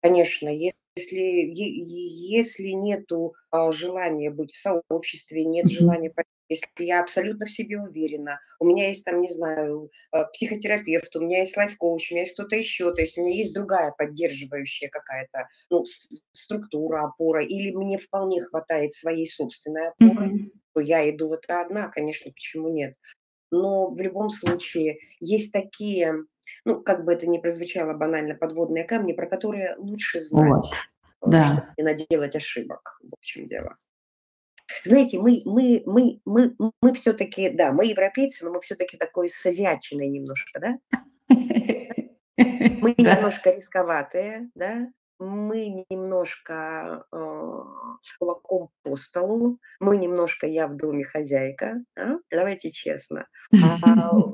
конечно, если если нету а, желания быть в сообществе, нет желания если я абсолютно в себе уверена, у меня есть там, не знаю, э, психотерапевт, у меня есть лайф-коуч, у меня есть кто-то еще, то есть у меня есть другая поддерживающая какая-то ну, структура, опора, или мне вполне хватает своей собственной опоры, mm-hmm. то я иду в это одна, конечно, почему нет. Но в любом случае есть такие, ну, как бы это ни прозвучало банально, подводные камни, про которые лучше знать, вот. да. чтобы не наделать ошибок, в общем дело. Знаете, мы, мы, мы, мы, мы все-таки, да, мы европейцы, но мы все-таки такой с азиатчиной немножко, да? Мы немножко рисковатые, да? Мы немножко э, кулаком по столу, мы немножко я в доме хозяйка, а? давайте честно. А,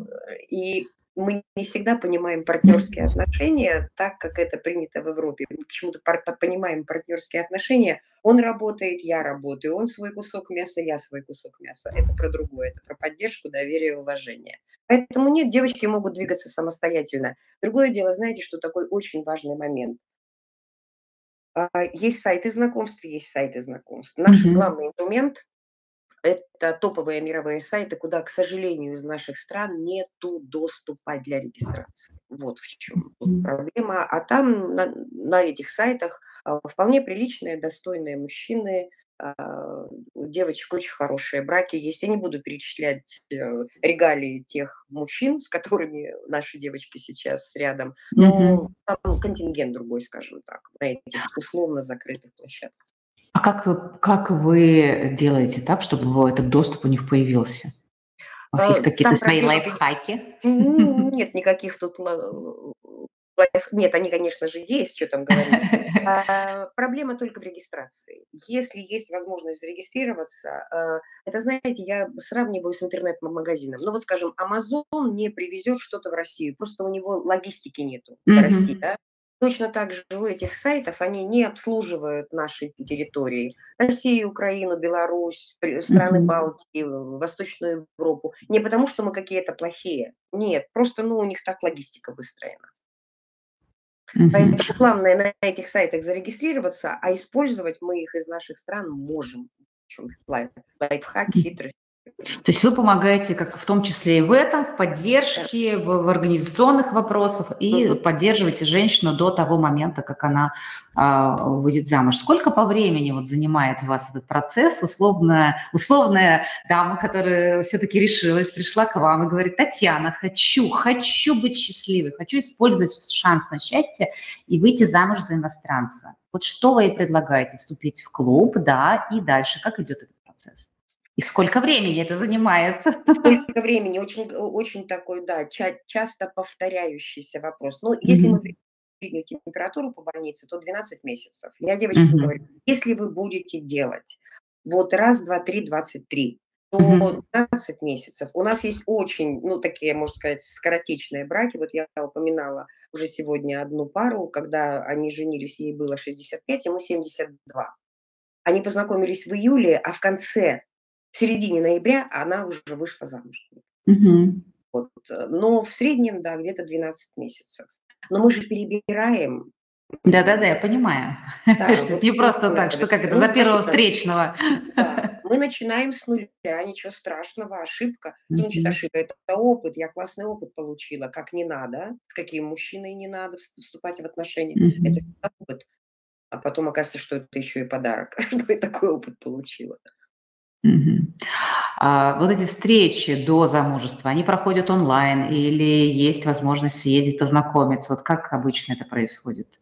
и мы не всегда понимаем партнерские отношения так, как это принято в Европе. Мы почему-то понимаем партнерские отношения. Он работает, я работаю. Он свой кусок мяса, я свой кусок мяса. Это про другое. Это про поддержку, доверие, уважение. Поэтому нет, девочки могут двигаться самостоятельно. Другое дело, знаете, что такой очень важный момент. А, есть сайты знакомств, есть сайты знакомств. Наш mm-hmm. главный инструмент это топовые мировые сайты, куда, к сожалению, из наших стран нету доступа для регистрации. Вот в чем тут проблема. А там на, на этих сайтах а, вполне приличные, достойные мужчины, а, у девочек очень хорошие браки есть. Я не буду перечислять э, регалии тех мужчин, с которыми наши девочки сейчас рядом, но mm-hmm. там контингент другой, скажем так, на этих условно закрытых площадках. А как вы, как вы делаете так, чтобы этот доступ у них появился? У вас есть а, какие-то свои лайфхаки? Нет никаких тут нет, они, конечно же, есть, что там говорить. А, проблема только в регистрации. Если есть возможность зарегистрироваться, а, это, знаете, я сравниваю с интернет-магазином. Ну вот, скажем, Amazon не привезет что-то в Россию, просто у него логистики нету в России, да? Точно так же у этих сайтов они не обслуживают наши территории. Россию, Украину, Беларусь, страны. Балтии, Восточную Европу. Не потому, что мы какие-то плохие. Нет, просто ну, у них так логистика выстроена. Поэтому главное на этих сайтах зарегистрироваться, а использовать мы их из наших стран можем. Лайф, лайфхак, хитрость то есть вы помогаете как в том числе и в этом, в поддержке, в, в организационных вопросах и поддерживаете женщину до того момента, как она а, выйдет замуж. Сколько по времени вот занимает вас этот процесс? Условная, условная дама, которая все-таки решилась, пришла к вам и говорит, Татьяна, хочу, хочу быть счастливой, хочу использовать шанс на счастье и выйти замуж за иностранца. Вот что вы ей предлагаете? Вступить в клуб, да, и дальше. Как идет этот процесс? И сколько времени это занимает? Сколько времени? Очень, очень такой, да, ча- часто повторяющийся вопрос. Ну, если mm-hmm. мы среднюю температуру по больнице, то 12 месяцев. Я девочкам mm-hmm. говорю, если вы будете делать вот раз, два, три, двадцать три, то mm-hmm. 12 месяцев. У нас есть очень, ну, такие, можно сказать, скоротечные браки. Вот я упоминала уже сегодня одну пару, когда они женились, ей было 65, ему 72. Они познакомились в июле, а в конце в середине ноября она уже вышла замуж. Угу. Вот. Э, но в среднем, да, где-то 12 месяцев. Но мы же перебираем. Да-да-да, я понимаю. Да, что вот не просто так, что как это, за первого встречного. Да. Мы начинаем с нуля, ничего страшного, ошибка. Значит, ошибка – это опыт, я классный опыт получила, как не надо, с каким мужчиной не надо вступать в отношения. Это опыт. А потом оказывается, что это еще и подарок, что я такой опыт получила. А вот эти встречи до замужества, они проходят онлайн или есть возможность съездить, познакомиться? Вот как обычно это происходит?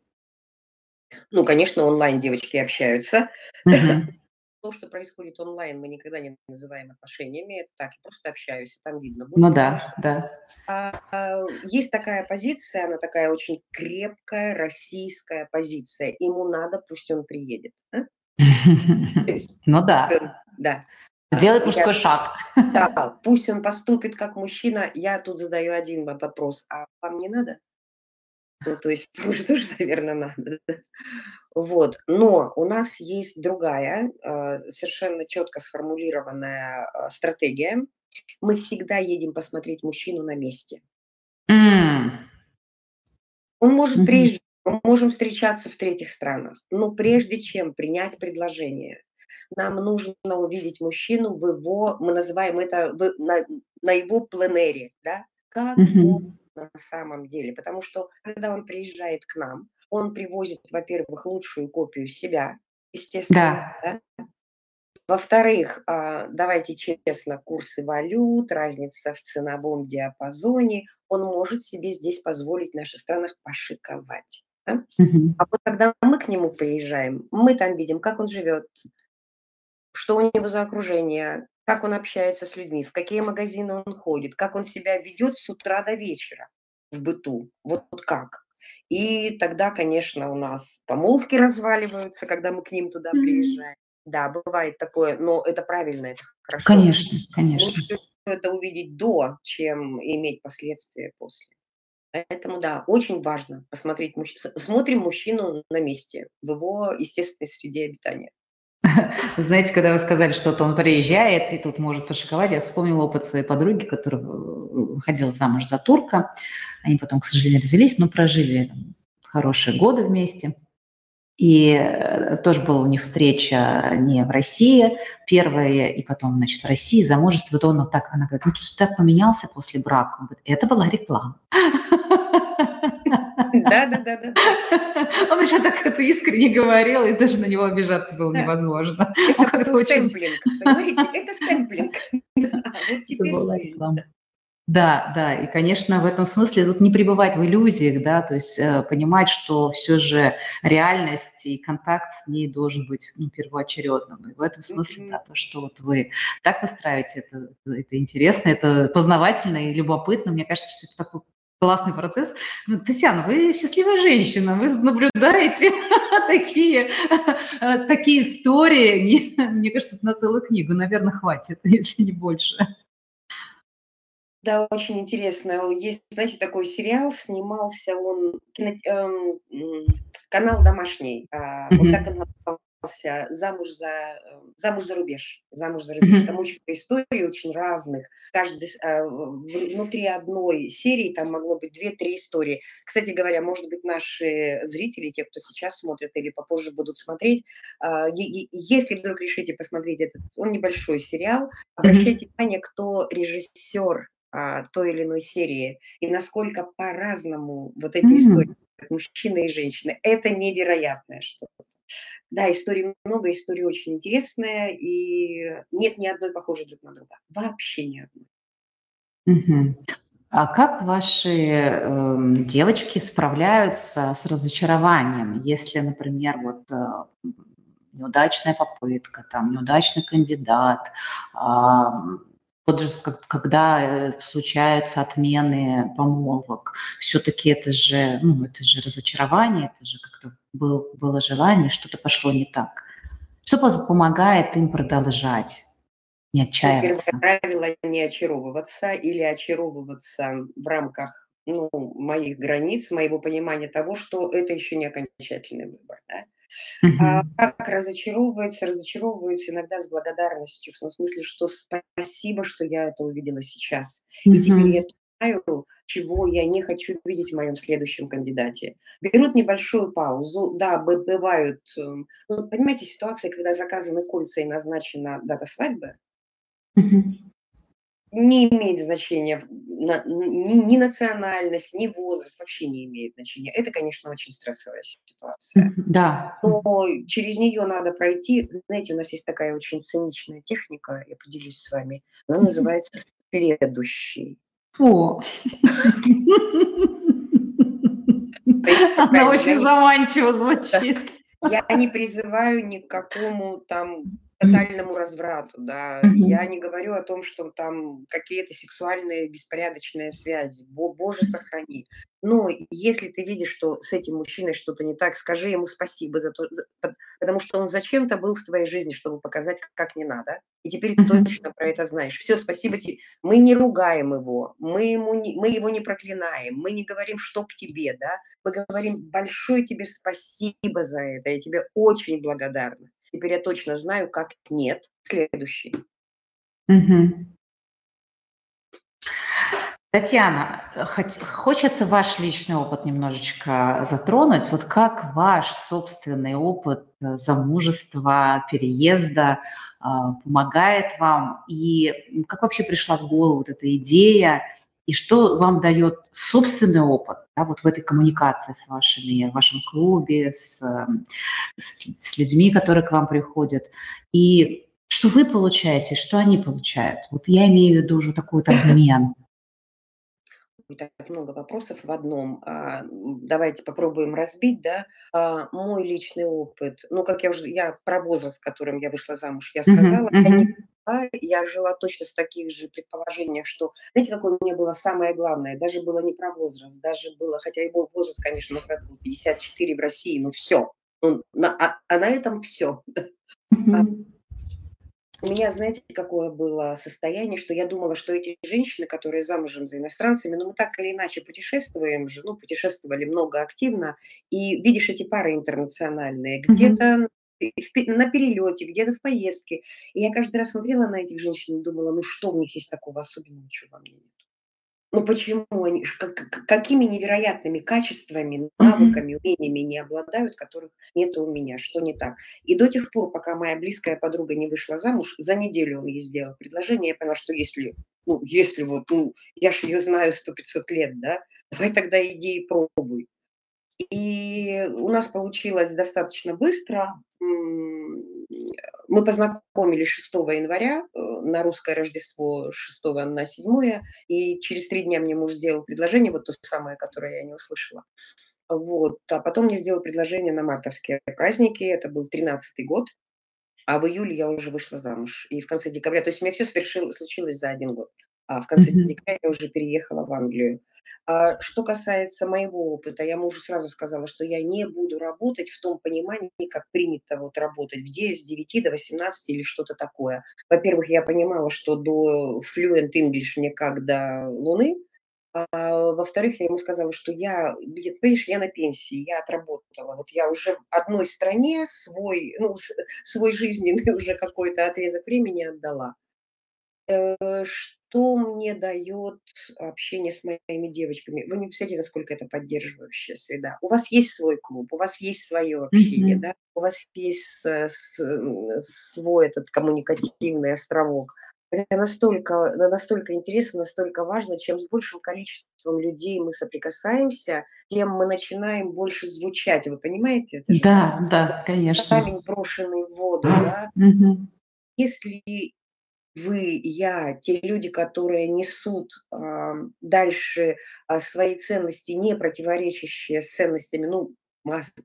Ну, конечно, онлайн девочки общаются. Мгм. то, что происходит онлайн, мы никогда не называем отношениями, это так, я просто общаюсь, там видно. Будет ну да, да. А, а, есть такая позиция, она такая очень крепкая российская позиция. Ему надо, пусть он приедет. А? Ну да. Да. Сделать мужской шаг. Да, пусть он поступит как мужчина. Я тут задаю один вопрос. А вам не надо? Ну, то есть мужу тоже, наверное, надо. Вот. Но у нас есть другая, а, совершенно четко сформулированная а, стратегия. Мы всегда едем посмотреть мужчину на месте. Mm. Он может mm-hmm. приезжать, мы можем встречаться в третьих странах, но прежде чем принять предложение, нам нужно увидеть мужчину в его, мы называем это в, на, на его пленере, да, как mm-hmm. он на самом деле. Потому что когда он приезжает к нам, он привозит, во-первых, лучшую копию себя, естественно. Да. Да? Во-вторых, а, давайте честно, курсы валют, разница в ценовом диапазоне, он может себе здесь позволить в наших странах пошиковать. Да? Угу. А вот когда мы к нему приезжаем, мы там видим, как он живет, что у него за окружение, как он общается с людьми, в какие магазины он ходит, как он себя ведет с утра до вечера в быту. Вот как. И тогда, конечно, у нас помолвки разваливаются, когда мы к ним туда приезжаем. Да, бывает такое, но это правильно, это хорошо. Конечно, конечно. Лучше это увидеть до, чем иметь последствия после. Поэтому, да, очень важно посмотреть, смотрим мужчину на месте, в его естественной среде обитания. Знаете, когда вы сказали, что он приезжает и тут может пошиковать, я вспомнила опыт своей подруги, которая выходила замуж за турка. Они потом, к сожалению, развелись, но прожили хорошие годы вместе. И э, тоже была у них встреча не в России, первая, и потом, значит, в России, замужество. Вот он так, она говорит, ну, ты так поменялся после брака. Он говорит, это была реклама. Да, да, да, да. Он еще так это искренне говорил, и даже на него обижаться было невозможно. Это был сэмплинг. Это сэмплинг. Вот теперь жизнь. Да, да, и, конечно, в этом смысле тут не пребывать в иллюзиях, да, то есть э, понимать, что все же реальность и контакт с ней должен быть ну, первоочередным. И в этом смысле, да, то, что вот вы так выстраиваете, это, это интересно, это познавательно и любопытно. Мне кажется, что это такой классный процесс. Ну, Татьяна, вы счастливая женщина, вы наблюдаете такие, такие истории. Мне кажется, на целую книгу, наверное, хватит, если не больше. Да, очень интересно. Есть, знаете, такой сериал, снимался он, кино, эм, канал «Домашний». Э, mm-hmm. Он так и назывался «Замуж за, замуж за рубеж». «Замуж за рубеж». Mm-hmm. Там очень истории очень разных. Каждый, э, внутри одной серии там могло быть две-три истории. Кстати говоря, может быть, наши зрители, те, кто сейчас смотрит или попозже будут смотреть, э, если вдруг решите посмотреть этот, он небольшой сериал, обращайте mm-hmm. внимание, кто режиссер а, той или иной серии, и насколько по-разному вот эти mm-hmm. истории мужчины и женщины. Это невероятное что-то. Да, историй много, истории очень интересные, и нет ни одной похожей друг на друга. Вообще ни одной. Угу. А как ваши э, девочки справляются с разочарованием, если, например, вот э, неудачная попытка, там неудачный кандидат, э, вот же когда э, случаются отмены помолвок, все-таки это же, ну, это же разочарование, это же как-то был, было желание, что-то пошло не так. Что помогает им продолжать? Не отчаиваться. Первое правило – не очаровываться или очаровываться в рамках ну, моих границ, моего понимания того, что это еще не окончательный выбор. Да? А как разочаровывается? Разочаровывается иногда с благодарностью, в том смысле, что спасибо, что я это увидела сейчас. И теперь я знаю, чего я не хочу видеть в моем следующем кандидате. Берут небольшую паузу. Да, бывают, эм, ну, понимаете, ситуации, когда заказаны кольца и назначена дата свадьбы не имеет значения ни, ни национальность, ни возраст, вообще не имеет значения. Это, конечно, очень стрессовая ситуация. Да. Но через нее надо пройти. Знаете, у нас есть такая очень циничная техника, я поделюсь с вами. Она называется следующий. О. Она очень заманчиво звучит. Я не призываю ни к какому там тотальному разврату, да. Mm-hmm. Я не говорю о том, что там какие-то сексуальные беспорядочные связи. Боже, сохрани. Но если ты видишь, что с этим мужчиной что-то не так, скажи ему спасибо за то, потому что он зачем-то был в твоей жизни, чтобы показать, как не надо. И теперь ты точно про это знаешь. Все, спасибо тебе. Мы не ругаем его, мы, ему не, мы его не проклинаем, мы не говорим, что к тебе, да. Мы говорим, большое тебе спасибо за это, я тебе очень благодарна. Теперь я точно знаю, как нет. Следующий. Угу. Татьяна, хочется ваш личный опыт немножечко затронуть. Вот как ваш собственный опыт э, замужества, переезда а, помогает вам? И как вообще пришла в голову вот эта идея? И что вам дает собственный опыт да, вот в этой коммуникации с вашими, в вашем клубе, с, с, с людьми, которые к вам приходят? И что вы получаете, что они получают? Вот я имею в виду уже такой вот обмен так много вопросов в одном. А, давайте попробуем разбить, да. А, мой личный опыт, ну, как я уже, я про возраст, с которым я вышла замуж, я сказала, uh-huh, uh-huh. Я, я жила точно в таких же предположениях, что, знаете, какое у меня было самое главное, даже было не про возраст, даже было, хотя и был возраст, конечно, 54 в России, ну, все. Ну, на, а, а на этом все. Uh-huh. У меня, знаете, какое было состояние, что я думала, что эти женщины, которые замужем за иностранцами, ну, мы так или иначе путешествуем же, ну, путешествовали много активно, и видишь эти пары интернациональные, где-то на перелете, где-то в поездке. И я каждый раз смотрела на этих женщин и думала, ну что в них есть такого особенного, чего во мне нет. Ну почему они, как, какими невероятными качествами, навыками, умениями не обладают, которых нет у меня, что не так. И до тех пор, пока моя близкая подруга не вышла замуж, за неделю он ей сделал предложение, я поняла, что если, ну, если вот, ну, я же ее знаю сто пятьсот лет, да, давай тогда иди и пробуй. И у нас получилось достаточно быстро. Мы познакомились 6 января э, на русское Рождество 6 на 7, и через три дня мне муж сделал предложение, вот то самое, которое я не услышала. Вот. А потом мне сделал предложение на мартовские праздники, это был 13-й год, а в июле я уже вышла замуж. И в конце декабря, то есть у меня все совершилось, случилось за один год. А в конце mm-hmm. декабря я уже переехала в Англию. А что касается моего опыта, я мужу сразу сказала, что я не буду работать в том понимании, как принято вот работать в 9, с 9 до 18 или что-то такое. Во-первых, я понимала, что до fluent English мне как до Луны, а, во-вторых, я ему сказала, что я, понимаешь, я на пенсии, я отработала. Вот я уже одной стране свой, ну, свой жизненный уже какой-то отрезок времени отдала. Э, что мне дает общение с моими девочками? Вы не представляете, насколько это поддерживающая среда. У вас есть свой клуб, у вас есть свое общение, mm-hmm. да? у вас есть свой этот коммуникативный островок. Это настолько, настолько интересно, настолько важно, чем с большим количеством людей мы соприкасаемся, тем мы начинаем больше звучать. Вы понимаете это? Да, да, конечно. Камень брошенный в воду, да? Угу. Если вы, я, те люди, которые несут дальше а, свои ценности, не противоречащие с ценностями, ну,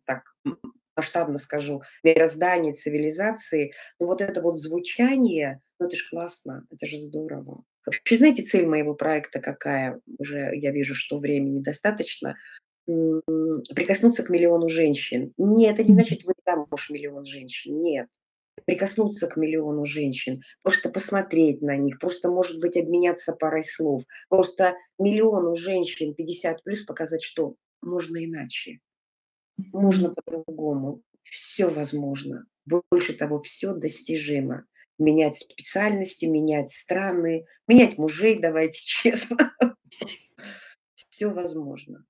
так масштабно скажу, мироздания, цивилизации, ну вот это вот звучание, ну это же классно, это же здорово. Вообще, знаете, цель моего проекта какая? Уже я вижу, что времени достаточно. Прикоснуться к миллиону женщин. Нет, это не значит, вы замуж миллион женщин. Нет прикоснуться к миллиону женщин, просто посмотреть на них, просто, может быть, обменяться парой слов, просто миллиону женщин 50 плюс показать, что можно иначе, можно по-другому, все возможно, больше того, все достижимо. Менять специальности, менять страны, менять мужей, давайте честно. Все возможно.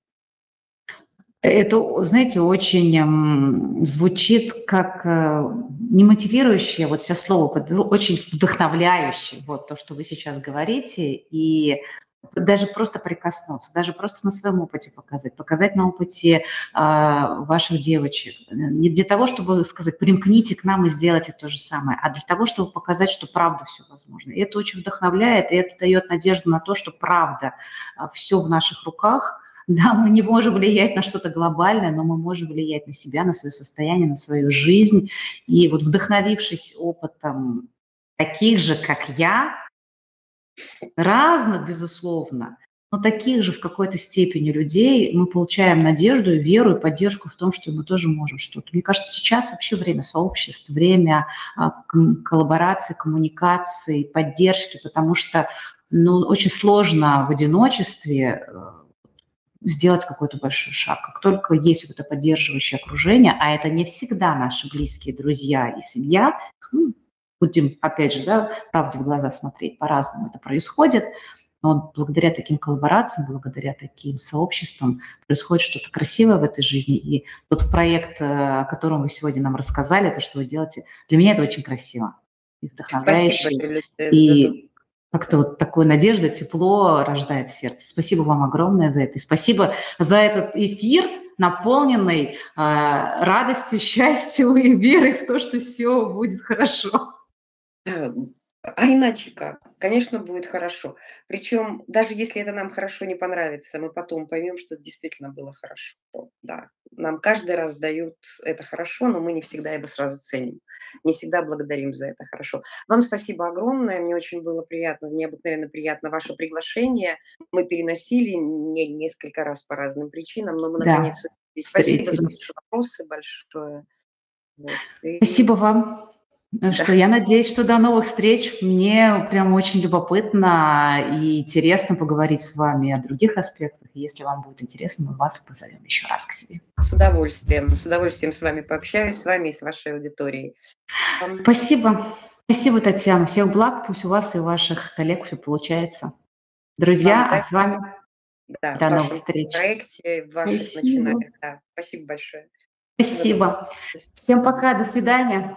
Это, знаете, очень звучит как э, не мотивирующее, вот сейчас слово подберу, очень вдохновляющее, вот то, что вы сейчас говорите, и даже просто прикоснуться, даже просто на своем опыте показать, показать на опыте э, ваших девочек. Не для того, чтобы сказать, примкните к нам и сделайте то же самое, а для того, чтобы показать, что правда все возможно. И это очень вдохновляет, и это дает надежду на то, что правда э, все в наших руках – Да, мы не можем влиять на что-то глобальное, но мы можем влиять на себя, на свое состояние, на свою жизнь. И вот вдохновившись опытом таких же, как я, разных, безусловно, но таких же в какой-то степени людей мы получаем надежду, веру и поддержку в том, что мы тоже можем что-то. Мне кажется, сейчас вообще время сообществ, время а, коллаборации, коммуникации, поддержки, потому что ну, очень сложно в одиночестве э, сделать какой-то большой шаг. Как только есть вот это поддерживающее окружение, а это не всегда наши близкие друзья и семья, ну, будем, опять же, да, правде в глаза смотреть, по-разному это происходит, но благодаря таким коллаборациям, благодаря таким сообществам происходит что-то красивое в этой жизни. И тот проект, э, о котором вы сегодня нам рассказали, то, что вы делаете, для меня это очень красиво и вдохновляюще. Спасибо, и как-то вот такое надежда, тепло рождает сердце. Спасибо вам огромное за это. И спасибо за этот эфир, наполненный э, радостью, счастьем и верой в то, что все будет хорошо. А иначе как? Конечно, будет хорошо. Причем, даже если это нам хорошо не понравится, мы потом поймем, что это действительно было хорошо. Да. Нам каждый раз дают это хорошо, но мы не всегда его сразу ценим. Не всегда благодарим за это хорошо. Вам спасибо огромное. Мне очень было приятно, необыкновенно приятно ваше приглашение. Мы переносили не, несколько раз по разным причинам, но мы да. наконец... Спасибо за ваши вопросы большое. Вот. И... Спасибо вам. Э, что я надеюсь, что до новых встреч. Мне прям очень любопытно и интересно поговорить с вами о других аспектах. Если вам будет интересно, мы вас позовем еще раз к себе. С удовольствием. С удовольствием с вами пообщаюсь, с вами и с вашей аудиторией. Спасибо. Спасибо, Татьяна. Всех благ. Пусть у вас и ваших коллег все получается. Друзья, а с вами да, до новых встреч. проекте, в ваших Спасибо. начинаниях. Да. Спасибо большое. Спасибо. Всем пока. До свидания.